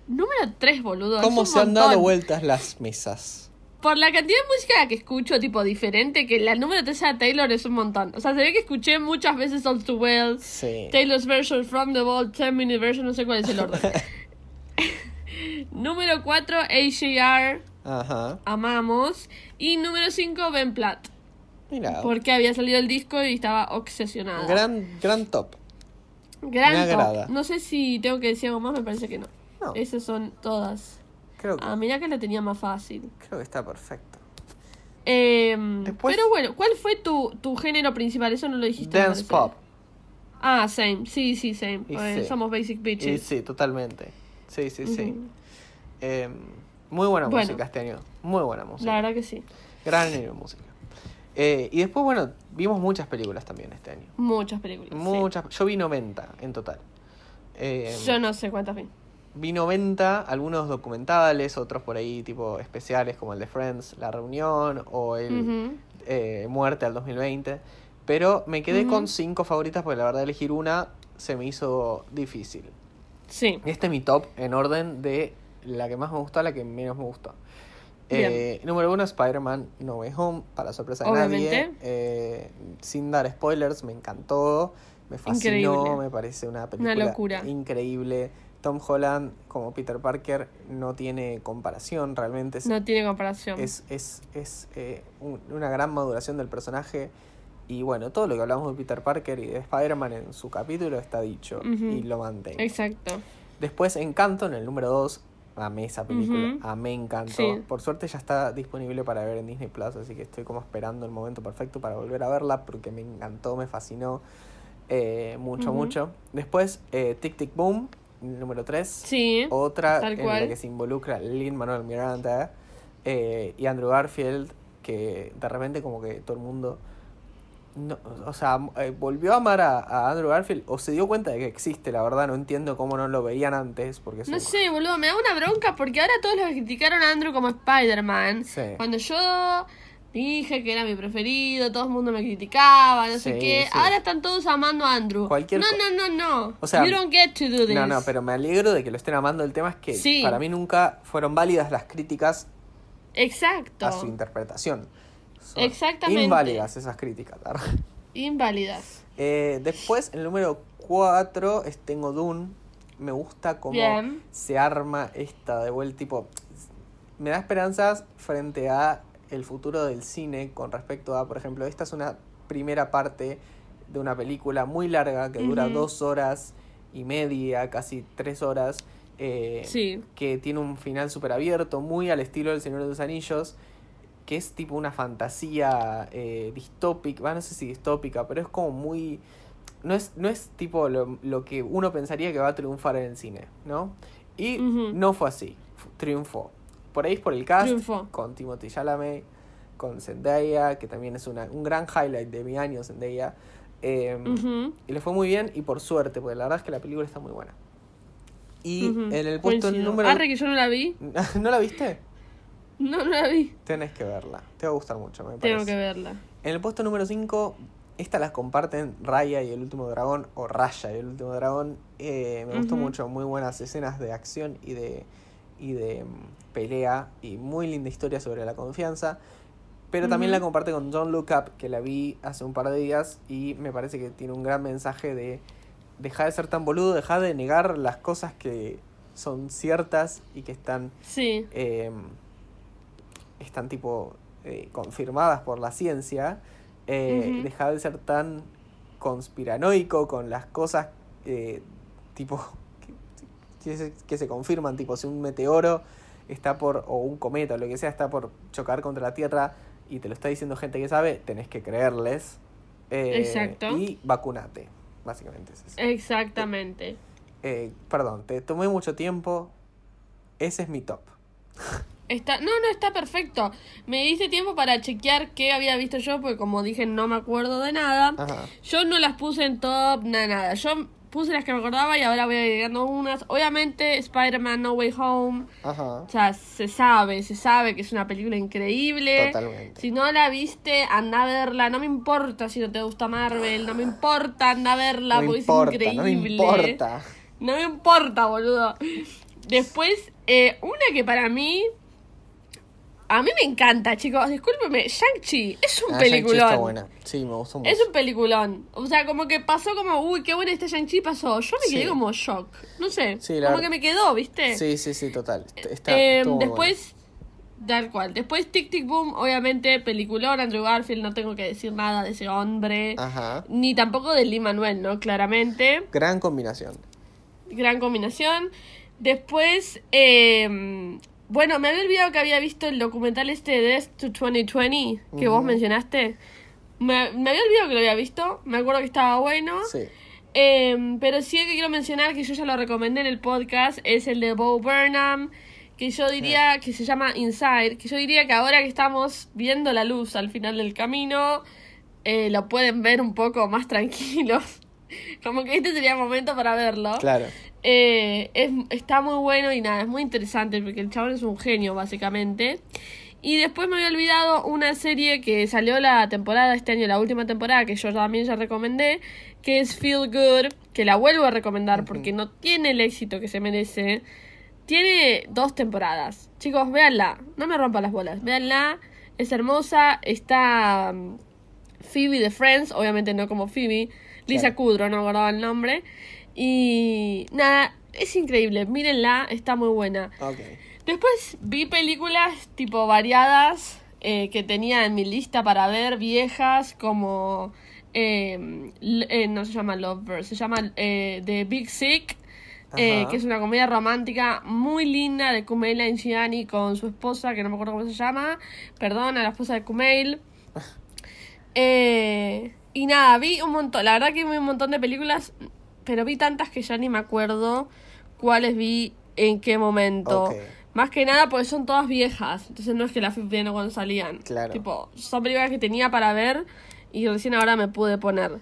Número tres, boludo. cómo se han dado vueltas las mesas. Por la cantidad de música que escucho, tipo diferente, que la número 3 a Taylor es un montón. O sea, se ve que escuché muchas veces All Too Well, Sí. Taylor's version, From the Vault, 10 minute version, no sé cuál es el orden. número 4, AJR, Ajá. amamos. Y número 5, Ben Platt. Mira. Porque había salido el disco y estaba obsesionada. Gran, gran top. Gran me top. agrada. No sé si tengo que decir algo más, me parece que no. No. Esas son todas. Creo que, Ah, mira que la tenía más fácil. creo que está perfecto. Eh, Después- pero bueno, ¿cuál fue tu, tu género principal? Eso no lo dijiste. Dance pop. Ah, same. Sí, sí, same. Y Eh, sí. Somos basic Y bitches. sí, totalmente. Sí, sí, sí. Ujú. Eh, muy buena Bueno. música este año. Muy buena música. La verdad que sí. Gran año de música. Eh, y después, bueno, vimos muchas películas también este año. Muchas películas. sí. Muchas. Yo vi 90 en total. Eh, Yo no sé cuántas vi. Vi 90, algunos documentales, otros por ahí tipo especiales como el de Friends, La Reunión o el Ujú. eh, Muerte al 2020. Pero me quedé con cinco favoritas porque la verdad elegir una se me hizo difícil. Sí. Este es mi top en orden de la que más me gustó a la que menos me gustó. Eh, número uno, Spider-Man No Way Home, para sorpresa de Obviamente. nadie. Eh, sin dar spoilers, me encantó, me fascinó, Increíble. me parece una película locura. increíble. Tom Holland como Peter Parker no tiene comparación, realmente es, No tiene comparación. es, es, es, eh, un- una gran maduración del personaje. Y bueno, todo lo que hablamos de Peter Parker y de Spider-Man en su capítulo está dicho y lo mantengo. Exacto. Después Encanto en el número 2. Amé esa película. Ujú. Amé Encanto. Sí. Por suerte ya está disponible para ver en Disney Plus, así que estoy como esperando el momento perfecto para volver a verla porque me encantó, me fascinó eh, mucho, mucho. Después eh, Tic Tic Boom, número 3. Sí. Otra en cual. la que se involucra Lin Manuel Miranda eh, y Andrew Garfield, que de repente como que todo el mundo... No, o sea, eh, volvió a amar a, a Andrew Garfield o se dio cuenta de que existe, la verdad, no entiendo cómo no lo veían antes, porque No sé, boludo, me da una bronca porque ahora todos los que criticaron a Andrew como Spider-Man. Sí. Cuando yo dije que era mi preferido, todo el mundo me criticaba, no sé Sí, qué. sí. Ahora están todos amando a Andrew. Cualquier no, no, no, no. O sea, you don't get to do this. No, no, pero me alegro de que lo estén amando. El tema es que Sí. para mí nunca fueron válidas las críticas Exacto. a su interpretación. Son Exactamente. Inválidas esas críticas. verdad. Inválidas. Eh, después, el número 4 es Tengo Dune. Me gusta cómo Bien. se arma esta de vuelta. Tipo, me da esperanzas frente a el futuro del cine con respecto a, por ejemplo, esta es una primera parte de una película muy larga que dura dos horas y media, casi tres horas. eh, Sí. que tiene un final súper abierto, muy al estilo del Señor de los Anillos, que es tipo una fantasía eh, distópica, bueno, no sé si distópica, pero es como muy... No es, no es tipo lo, lo que uno pensaría que va a triunfar en el cine, ¿no? Y no fue así, triunfó. Por ahí es por el cast, Triunfó. con Timothy Chalamet, con Zendaya, que también es una, un gran highlight de mi año, Zendaya. Eh, Ujú. Y le fue muy bien y por suerte, porque la verdad es que la película está muy buena. Y en el puesto número... Arre, que yo no la vi. ¿No la viste? No, no la vi. Tenés que verla. Te va a gustar mucho, me parece. Tengo que verla. En el puesto número 5, estas las comparten Raya y el último dragón, o Raya y el último dragón. Eh, me gustó mucho, muy buenas escenas de acción y de, y de mm, pelea, y muy linda historia sobre la confianza. Pero también la comparte con John Look Up, que la vi hace un par de días, y me parece que tiene un gran mensaje de dejar de ser tan boludo, dejar de negar las cosas que son ciertas y que están Sí. eh, están tipo eh, confirmadas por la ciencia, eh, Ujú. dejar de ser tan conspiranoico con las cosas eh, tipo que, que se, que se confirman, tipo si un meteoro está por, o un cometa o lo que sea, está por chocar contra la Tierra y te lo está diciendo gente que sabe, tenés que creerles. Exacto. Y vacunate, básicamente es eso. Exactamente. Perdón, te tomé mucho tiempo. Ese es mi top. Está, no, no, está perfecto. Me diste tiempo para chequear qué había visto yo, porque como dije, no me acuerdo de nada. Ajá. Yo no las puse en top, nada, nada. Yo puse las que me acordaba y ahora voy agregando unas. Obviamente, Spider-Man No Way Home. Ajá. O sea, se sabe, se sabe que es una película increíble. Totalmente. Si no la viste, anda a verla. No me importa si no te gusta Marvel. No me importa, anda a verla No porque importa, es no me increíble. importa. No me importa, boludo. Después, eh, una que para mí. A mí me encanta, chicos. Discúlpeme. Shang-Chi es un Ah, Shang-Chi peliculón. está buena. Sí, me gustó mucho. Es un peliculón. O sea, como que pasó como, uy, qué buena está Shang-Chi, pasó. Yo me quedé Sí. como shock. No sé. Sí, la como verdad- que me quedó, ¿viste? Sí, sí, sí, total. Est- Está, Eh, después, tal cual. Después, Tic Tic Boom, obviamente, peliculón. Andrew Garfield, no tengo que decir nada de ese hombre. Ajá. Ni tampoco de Lee Manuel, ¿no? Claramente. Gran combinación. Gran combinación. Después, eh, bueno, me había olvidado que había visto el documental este de Death to 2020 que vos mencionaste. Me, me había olvidado que lo había visto. Me acuerdo que estaba bueno. Sí. Eh, pero sí que quiero mencionar que yo ya lo recomendé en el podcast. Es el de Bo Burnham. Que yo diría que se llama Inside. Que yo diría que ahora que estamos viendo la luz al final del camino, eh, lo pueden ver un poco más tranquilos. Como que este sería el momento para verlo. Claro. Eh, es, está muy bueno y nada, es muy interesante porque el chabón es un genio, básicamente. Y después me había olvidado una serie que salió la temporada este año, la última temporada, que yo también ya recomendé, que es Feel Good, que la vuelvo a recomendar porque no tiene el éxito que se merece. Tiene dos temporadas. Chicos, véanla, no me rompan las bolas, véanla, es hermosa, está mm, Phoebe de Friends, obviamente no como Phoebe, Lisa Claro. Kudrow, no acordaba el nombre. Y nada, es increíble, mírenla, está muy buena. Después vi películas tipo variadas eh, que tenía en mi lista para ver, viejas, como... eh, l- eh, no se llama Lovebird, se llama eh, The Big Sick, que es una comedia romántica muy linda de Kumail Nanjiani con su esposa, que no me acuerdo cómo se llama, perdón, a la esposa de Kumail. Eh, y nada, vi un montón, la verdad que vi un montón de películas, pero vi tantas que ya ni me acuerdo cuáles vi en qué momento. Más que nada porque son todas viejas, entonces no es que las fui viendo cuando salían. Claro. Tipo, son películas que tenía para ver y recién ahora me pude poner.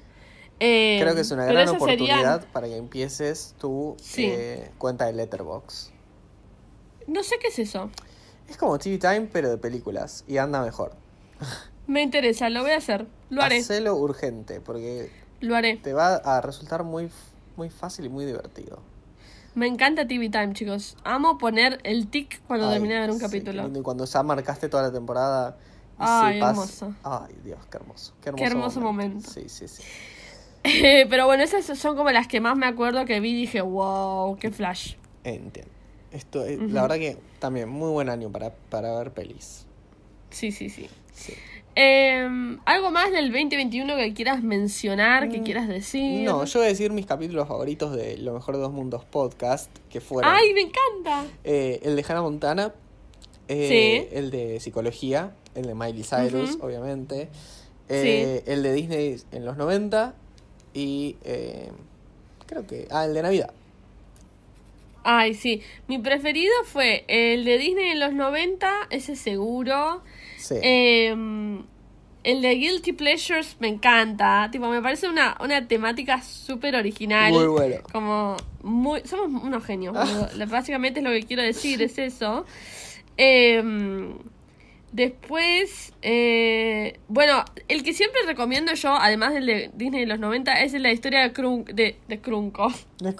Eh, Creo que es una gran oportunidad serían- para que empieces tu Sí. eh, cuenta de Letterbox. No sé qué es eso. Es como TV Time, pero de películas. Y anda mejor. Me interesa, lo voy a hacer. Lo haré, Hacelo urgente, porque lo haré. te va a resultar muy, muy fácil y muy divertido. Me encanta TV Time, chicos. Amo poner el tic cuando Ay, terminé de ver un sí, capítulo. Y cuando ya marcaste toda la temporada. y Ay, sepas- hermoso. Ay, Dios, qué hermoso. Qué hermoso, Qué hermoso momento. Sí, sí, sí. Pero bueno, esas son como las que más me acuerdo que vi y dije, wow, qué flash. Entiendo. Esto, La verdad que también muy buen año para, para ver pelis. Sí, sí, sí. Sí. Eh, ¿Algo más del 2021 que quieras mencionar, que Mm, quieres decir? No, yo voy a decir mis capítulos favoritos de Lo Mejor de Dos Mundos podcast, que fueron ¡Ay, me encanta! eh, el de Hannah Montana, eh, Sí. el de Psicología, el de Miley Cyrus, obviamente, eh, el de Disney en los 90 y creo que... Ah, el de Navidad. Ay, sí. Mi preferido fue el de Disney en los 90, ese seguro. Sí. Eh, el de Guilty Pleasures me encanta. Tipo, me parece una, una temática súper original. Muy bueno. Como muy. Somos unos genios. Lo- Básicamente es lo que quiero decir, es eso. Eh, después. eh, bueno, el que siempre recomiendo yo, además del de Disney de los 90, es de la historia de, Krunk, de, de Krunko. No es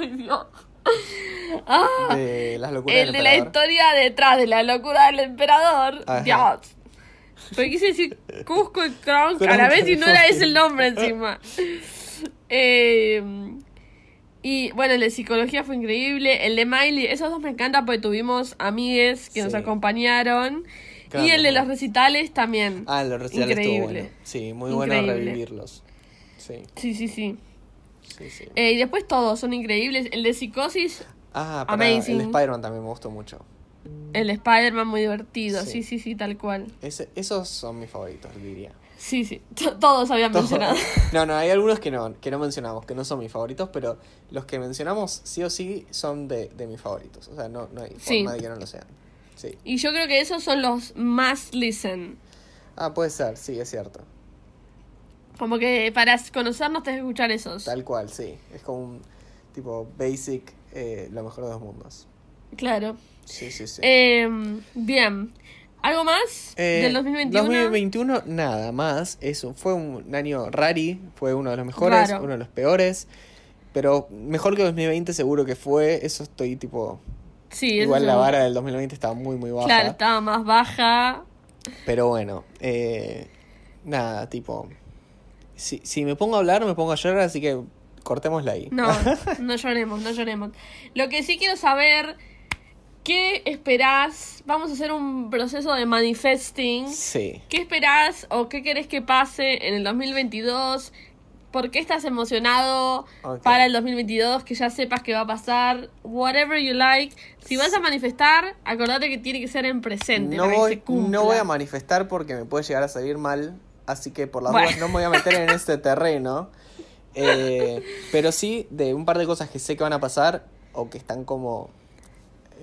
Dios. Ah, De las locuras el del de la emperador. historia detrás de la locura del emperador. Ajá. Dios. Porque quise decir Cusco y Kronk a la vez y no era ese el nombre encima. Eh, y bueno, el de psicología fue increíble. El de Miley, esos dos me encantan porque tuvimos amigues que nos acompañaron. Claro. Y el de los recitales también. Ah, los recitales estuvo Increíble. bueno. Sí, muy bueno revivirlos. Sí, Sí, sí, sí. Sí, sí. Eh, y después todos son increíbles. El de psicosis, Ah, para Amazing. el Spider-Man también me gustó mucho. el de Spider-Man muy divertido. Sí. Sí, sí, sí, tal cual. Ese, esos son mis favoritos, diría. Sí, sí. Todos habían mencionado. No, no, hay algunos que no, que no mencionamos, que no son mis favoritos, pero los que mencionamos sí o sí son de, de mis favoritos. O sea, no, no hay Sí. forma de que no lo sean. Sí. Y yo creo que esos son los más listen. Ah, puede ser, sí, es cierto. Como que para conocernos tenés que escuchar esos. Tal cual, sí. Es como un tipo basic, eh, lo mejor de dos mundos. Claro. Sí, sí, sí. Eh, bien. ¿Algo más Eh, del 2021? 2021, nada más. Eso fue un año rari, fue uno de los mejores, Raro. uno de los peores. Pero mejor que 2020 seguro que fue. Eso estoy tipo. Sí, eso igual la vara del 2020 estaba muy, muy baja. Claro, estaba más baja. Pero bueno, eh, nada, tipo. Si, si me pongo a hablar, me pongo a llorar, así que cortémosla ahí. No, no lloremos, no lloremos. Lo que sí quiero saber, ¿qué esperás? Vamos a hacer un proceso de manifesting. sí. ¿Qué esperás o qué querés que pase en el 2022? ¿Por qué estás emocionado para el 2022? Que ya sepas que va a pasar. Whatever you like. Si vas a manifestar, acordate que tiene que ser en presente. No para que voy, se cumpla. no voy a manifestar porque me puede llegar a salir mal. Así que por las Bueno. dudas no me voy a meter en este terreno. Eh, pero sí, de un par de cosas que sé que van a pasar o que están como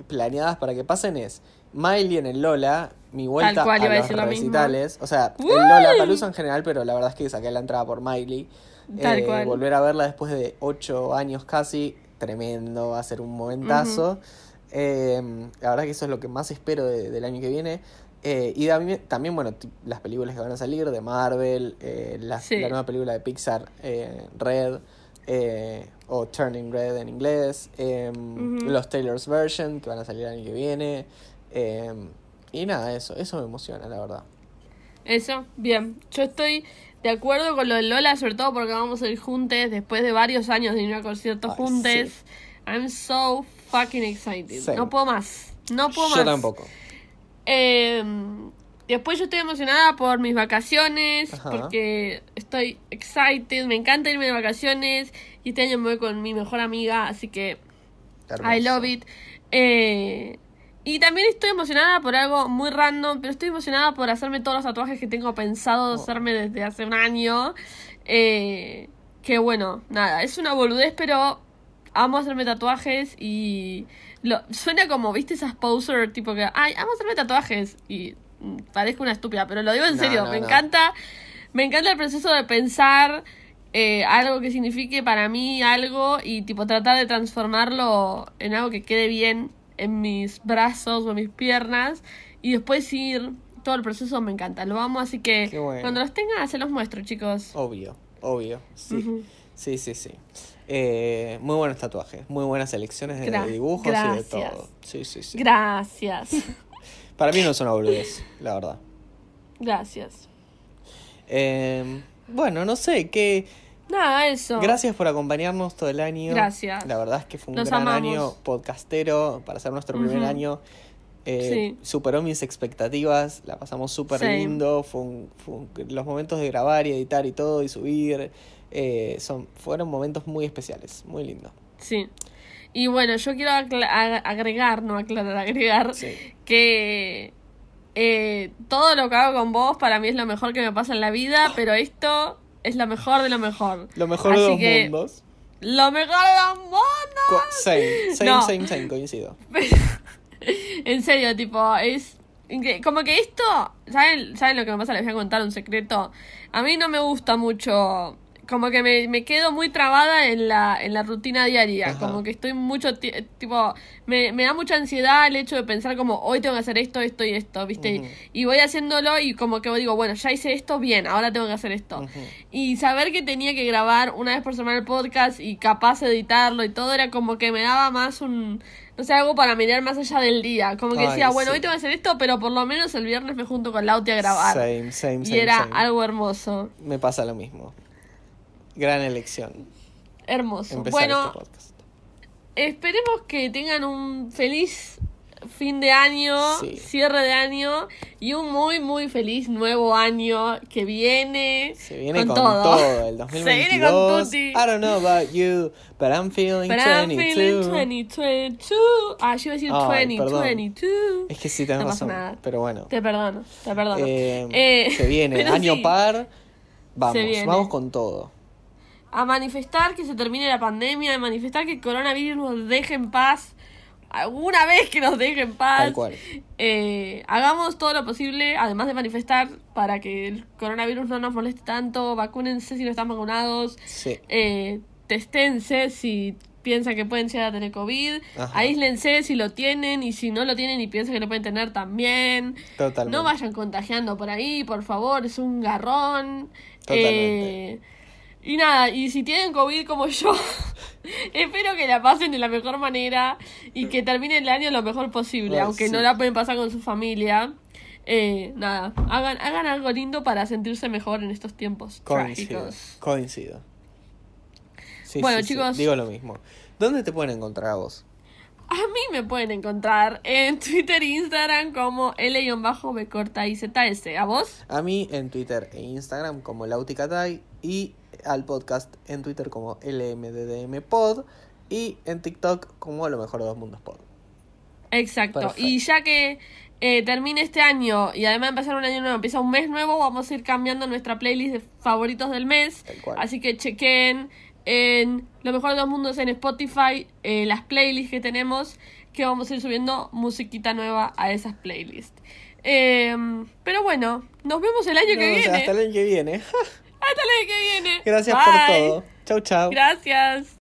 planeadas para que pasen es Miley en el Lola, mi vuelta cual, a los lo recitales. O sea, el ¡Uy! Lola Palusa en general, pero la verdad es que saqué la entrada por Miley. Tal Eh, cual. Volver a verla después de ocho años casi, tremendo, va a ser un momentazo. Eh, la verdad que eso es lo que más espero de- del año que viene. Eh, y también, también, bueno, ti- las películas que van a salir de Marvel, eh, la, Sí. la nueva película de Pixar, eh, Red, eh, o Turning Red en inglés, eh, Ujú. los Taylor's Version que van a salir el año que viene. eh, y nada, eso, eso me emociona, la verdad. Eso, bien. Yo estoy de acuerdo con lo de Lola, sobre todo porque vamos a ir juntes después de varios años de ir a conciertos juntes. I'm so fucking excited. Same. No puedo más. No puedo Yo más. tampoco. Eh, después yo estoy emocionada por mis vacaciones, Ajá. porque estoy excited, me encanta irme de vacaciones y este año me voy con mi mejor amiga, así que. I love it. Eh, y también estoy emocionada por algo muy random, pero estoy emocionada por hacerme todos los tatuajes que tengo pensado Oh. hacerme desde hace un año. Eh, que bueno, nada, es una boludez, pero amo hacerme tatuajes y lo, suena como, viste, esas poser tipo que, ay, amo hacerme tatuajes y parezco una estúpida, pero lo digo en No, serio, no, me no. encanta, me encanta el proceso de pensar eh, algo que signifique para mí algo y tipo tratar de transformarlo en algo que quede bien en mis brazos o en mis piernas y después ir todo el proceso me encanta, lo amo, así que bueno. cuando los tenga se los muestro, chicos. Obvio, obvio. Sí, sí, sí. sí. Eh, muy buenos tatuajes, muy buenas selecciones de Gra- dibujos y de todo. Sí, sí, sí. Gracias. Para mí no es una boludez, la verdad. Gracias. Eh, bueno, no sé, que Nada, eso. gracias por acompañarnos todo el año. Gracias. La verdad es que fue un gran amamos. año podcastero para ser nuestro primer año. Eh, Sí. Superó mis expectativas, la pasamos súper lindo. Fue un- fue un- los momentos de grabar y editar y todo y subir. Eh, son, fueron momentos muy especiales, muy lindos. Sí. Y bueno, yo quiero agregar, no aclarar, agregar Sí. que eh, todo lo que hago con vos para mí es lo mejor que me pasa en la vida, pero esto es lo mejor de lo mejor. Lo mejor de dos que- mundos. lo mejor del mundo. Co- Same, same, No. same, same, coincido. En serio, tipo, es. Como que esto. ¿saben, ¿Saben lo que me pasa? Les voy a contar un secreto. A mí no me gusta mucho. Como que me, me quedo muy trabada en la, en la rutina diaria. Ajá. Como que estoy mucho. ti- Tipo, me, me da mucha ansiedad el hecho de pensar como hoy tengo que hacer esto, esto y esto, ¿viste? Y voy haciéndolo y como que digo, bueno, ya hice esto, bien, ahora tengo que hacer esto. Y saber que tenía que grabar una vez por semana el podcast y capaz de editarlo y todo era como que me daba más un, no sé, algo para mirar más allá del día. Como que Ay, decía, bueno, sí. hoy tengo que hacer esto, pero por lo menos el viernes me junto con Lauti a grabar. Same, same, y same, era same. algo hermoso, Me pasa lo mismo. Gran elección. hermoso. Empezar bueno, este podcast. esperemos que tengan un feliz fin de año, Sí. cierre de año y un muy, muy feliz nuevo año que viene. Se viene con, todo. todo. el Se 2022. viene con tutti. I don't know about you, but I'm feeling But I'm 22. feeling 2022. Ah, yo iba a decir perdón. 2022. Es que sí tenés No razón, nada. pero bueno. Te perdono, te perdono. Eh, Eh, se viene, año sí, par. Vamos, Se viene. vamos con todo. A manifestar que se termine la pandemia, a manifestar que el coronavirus nos deje en paz. Alguna vez que nos deje en paz. Tal cual. Eh, hagamos todo lo posible, además de manifestar, para que el coronavirus no nos moleste tanto. Vacúnense si no están vacunados. Sí. Eh, testense si piensan que pueden llegar a tener COVID. Ajá. Aíslense si lo tienen y si no lo tienen y piensan que lo pueden tener también. Totalmente. No vayan contagiando por ahí, por favor, es un garrón. Totalmente. Eh, y nada, y si tienen COVID como yo, espero que la pasen de la mejor manera y que terminen el año lo mejor posible, aunque sí. no la pueden pasar con su familia. Eh, nada, hagan, hagan algo lindo para sentirse mejor en estos tiempos Coincido. trágicos. Coincido. Sí, Bueno, sí, chicos. Digo lo mismo. ¿Dónde te pueden encontrar a vos? A mí me pueden encontrar en Twitter e Instagram como L-B corta IZS. ¿A vos? A mí en Twitter e Instagram como Lauticatay y al podcast en Twitter como LMDDMPod y en TikTok como Lo Mejor de Dos Mundos Pod. Exacto. Perfecto. Y ya que eh, termine este año y además de empezar un año nuevo, empieza un mes nuevo, vamos a ir cambiando nuestra playlist de favoritos del mes. Así que chequen en Lo Mejor de Dos Mundos en Spotify eh, las playlists que tenemos, que vamos a ir subiendo musiquita nueva a esas playlists. Eh, pero bueno, nos vemos el año que sea, viene. hasta el año que viene. Hasta el año que viene. Gracias Bye. por todo. Chau, chau. Gracias.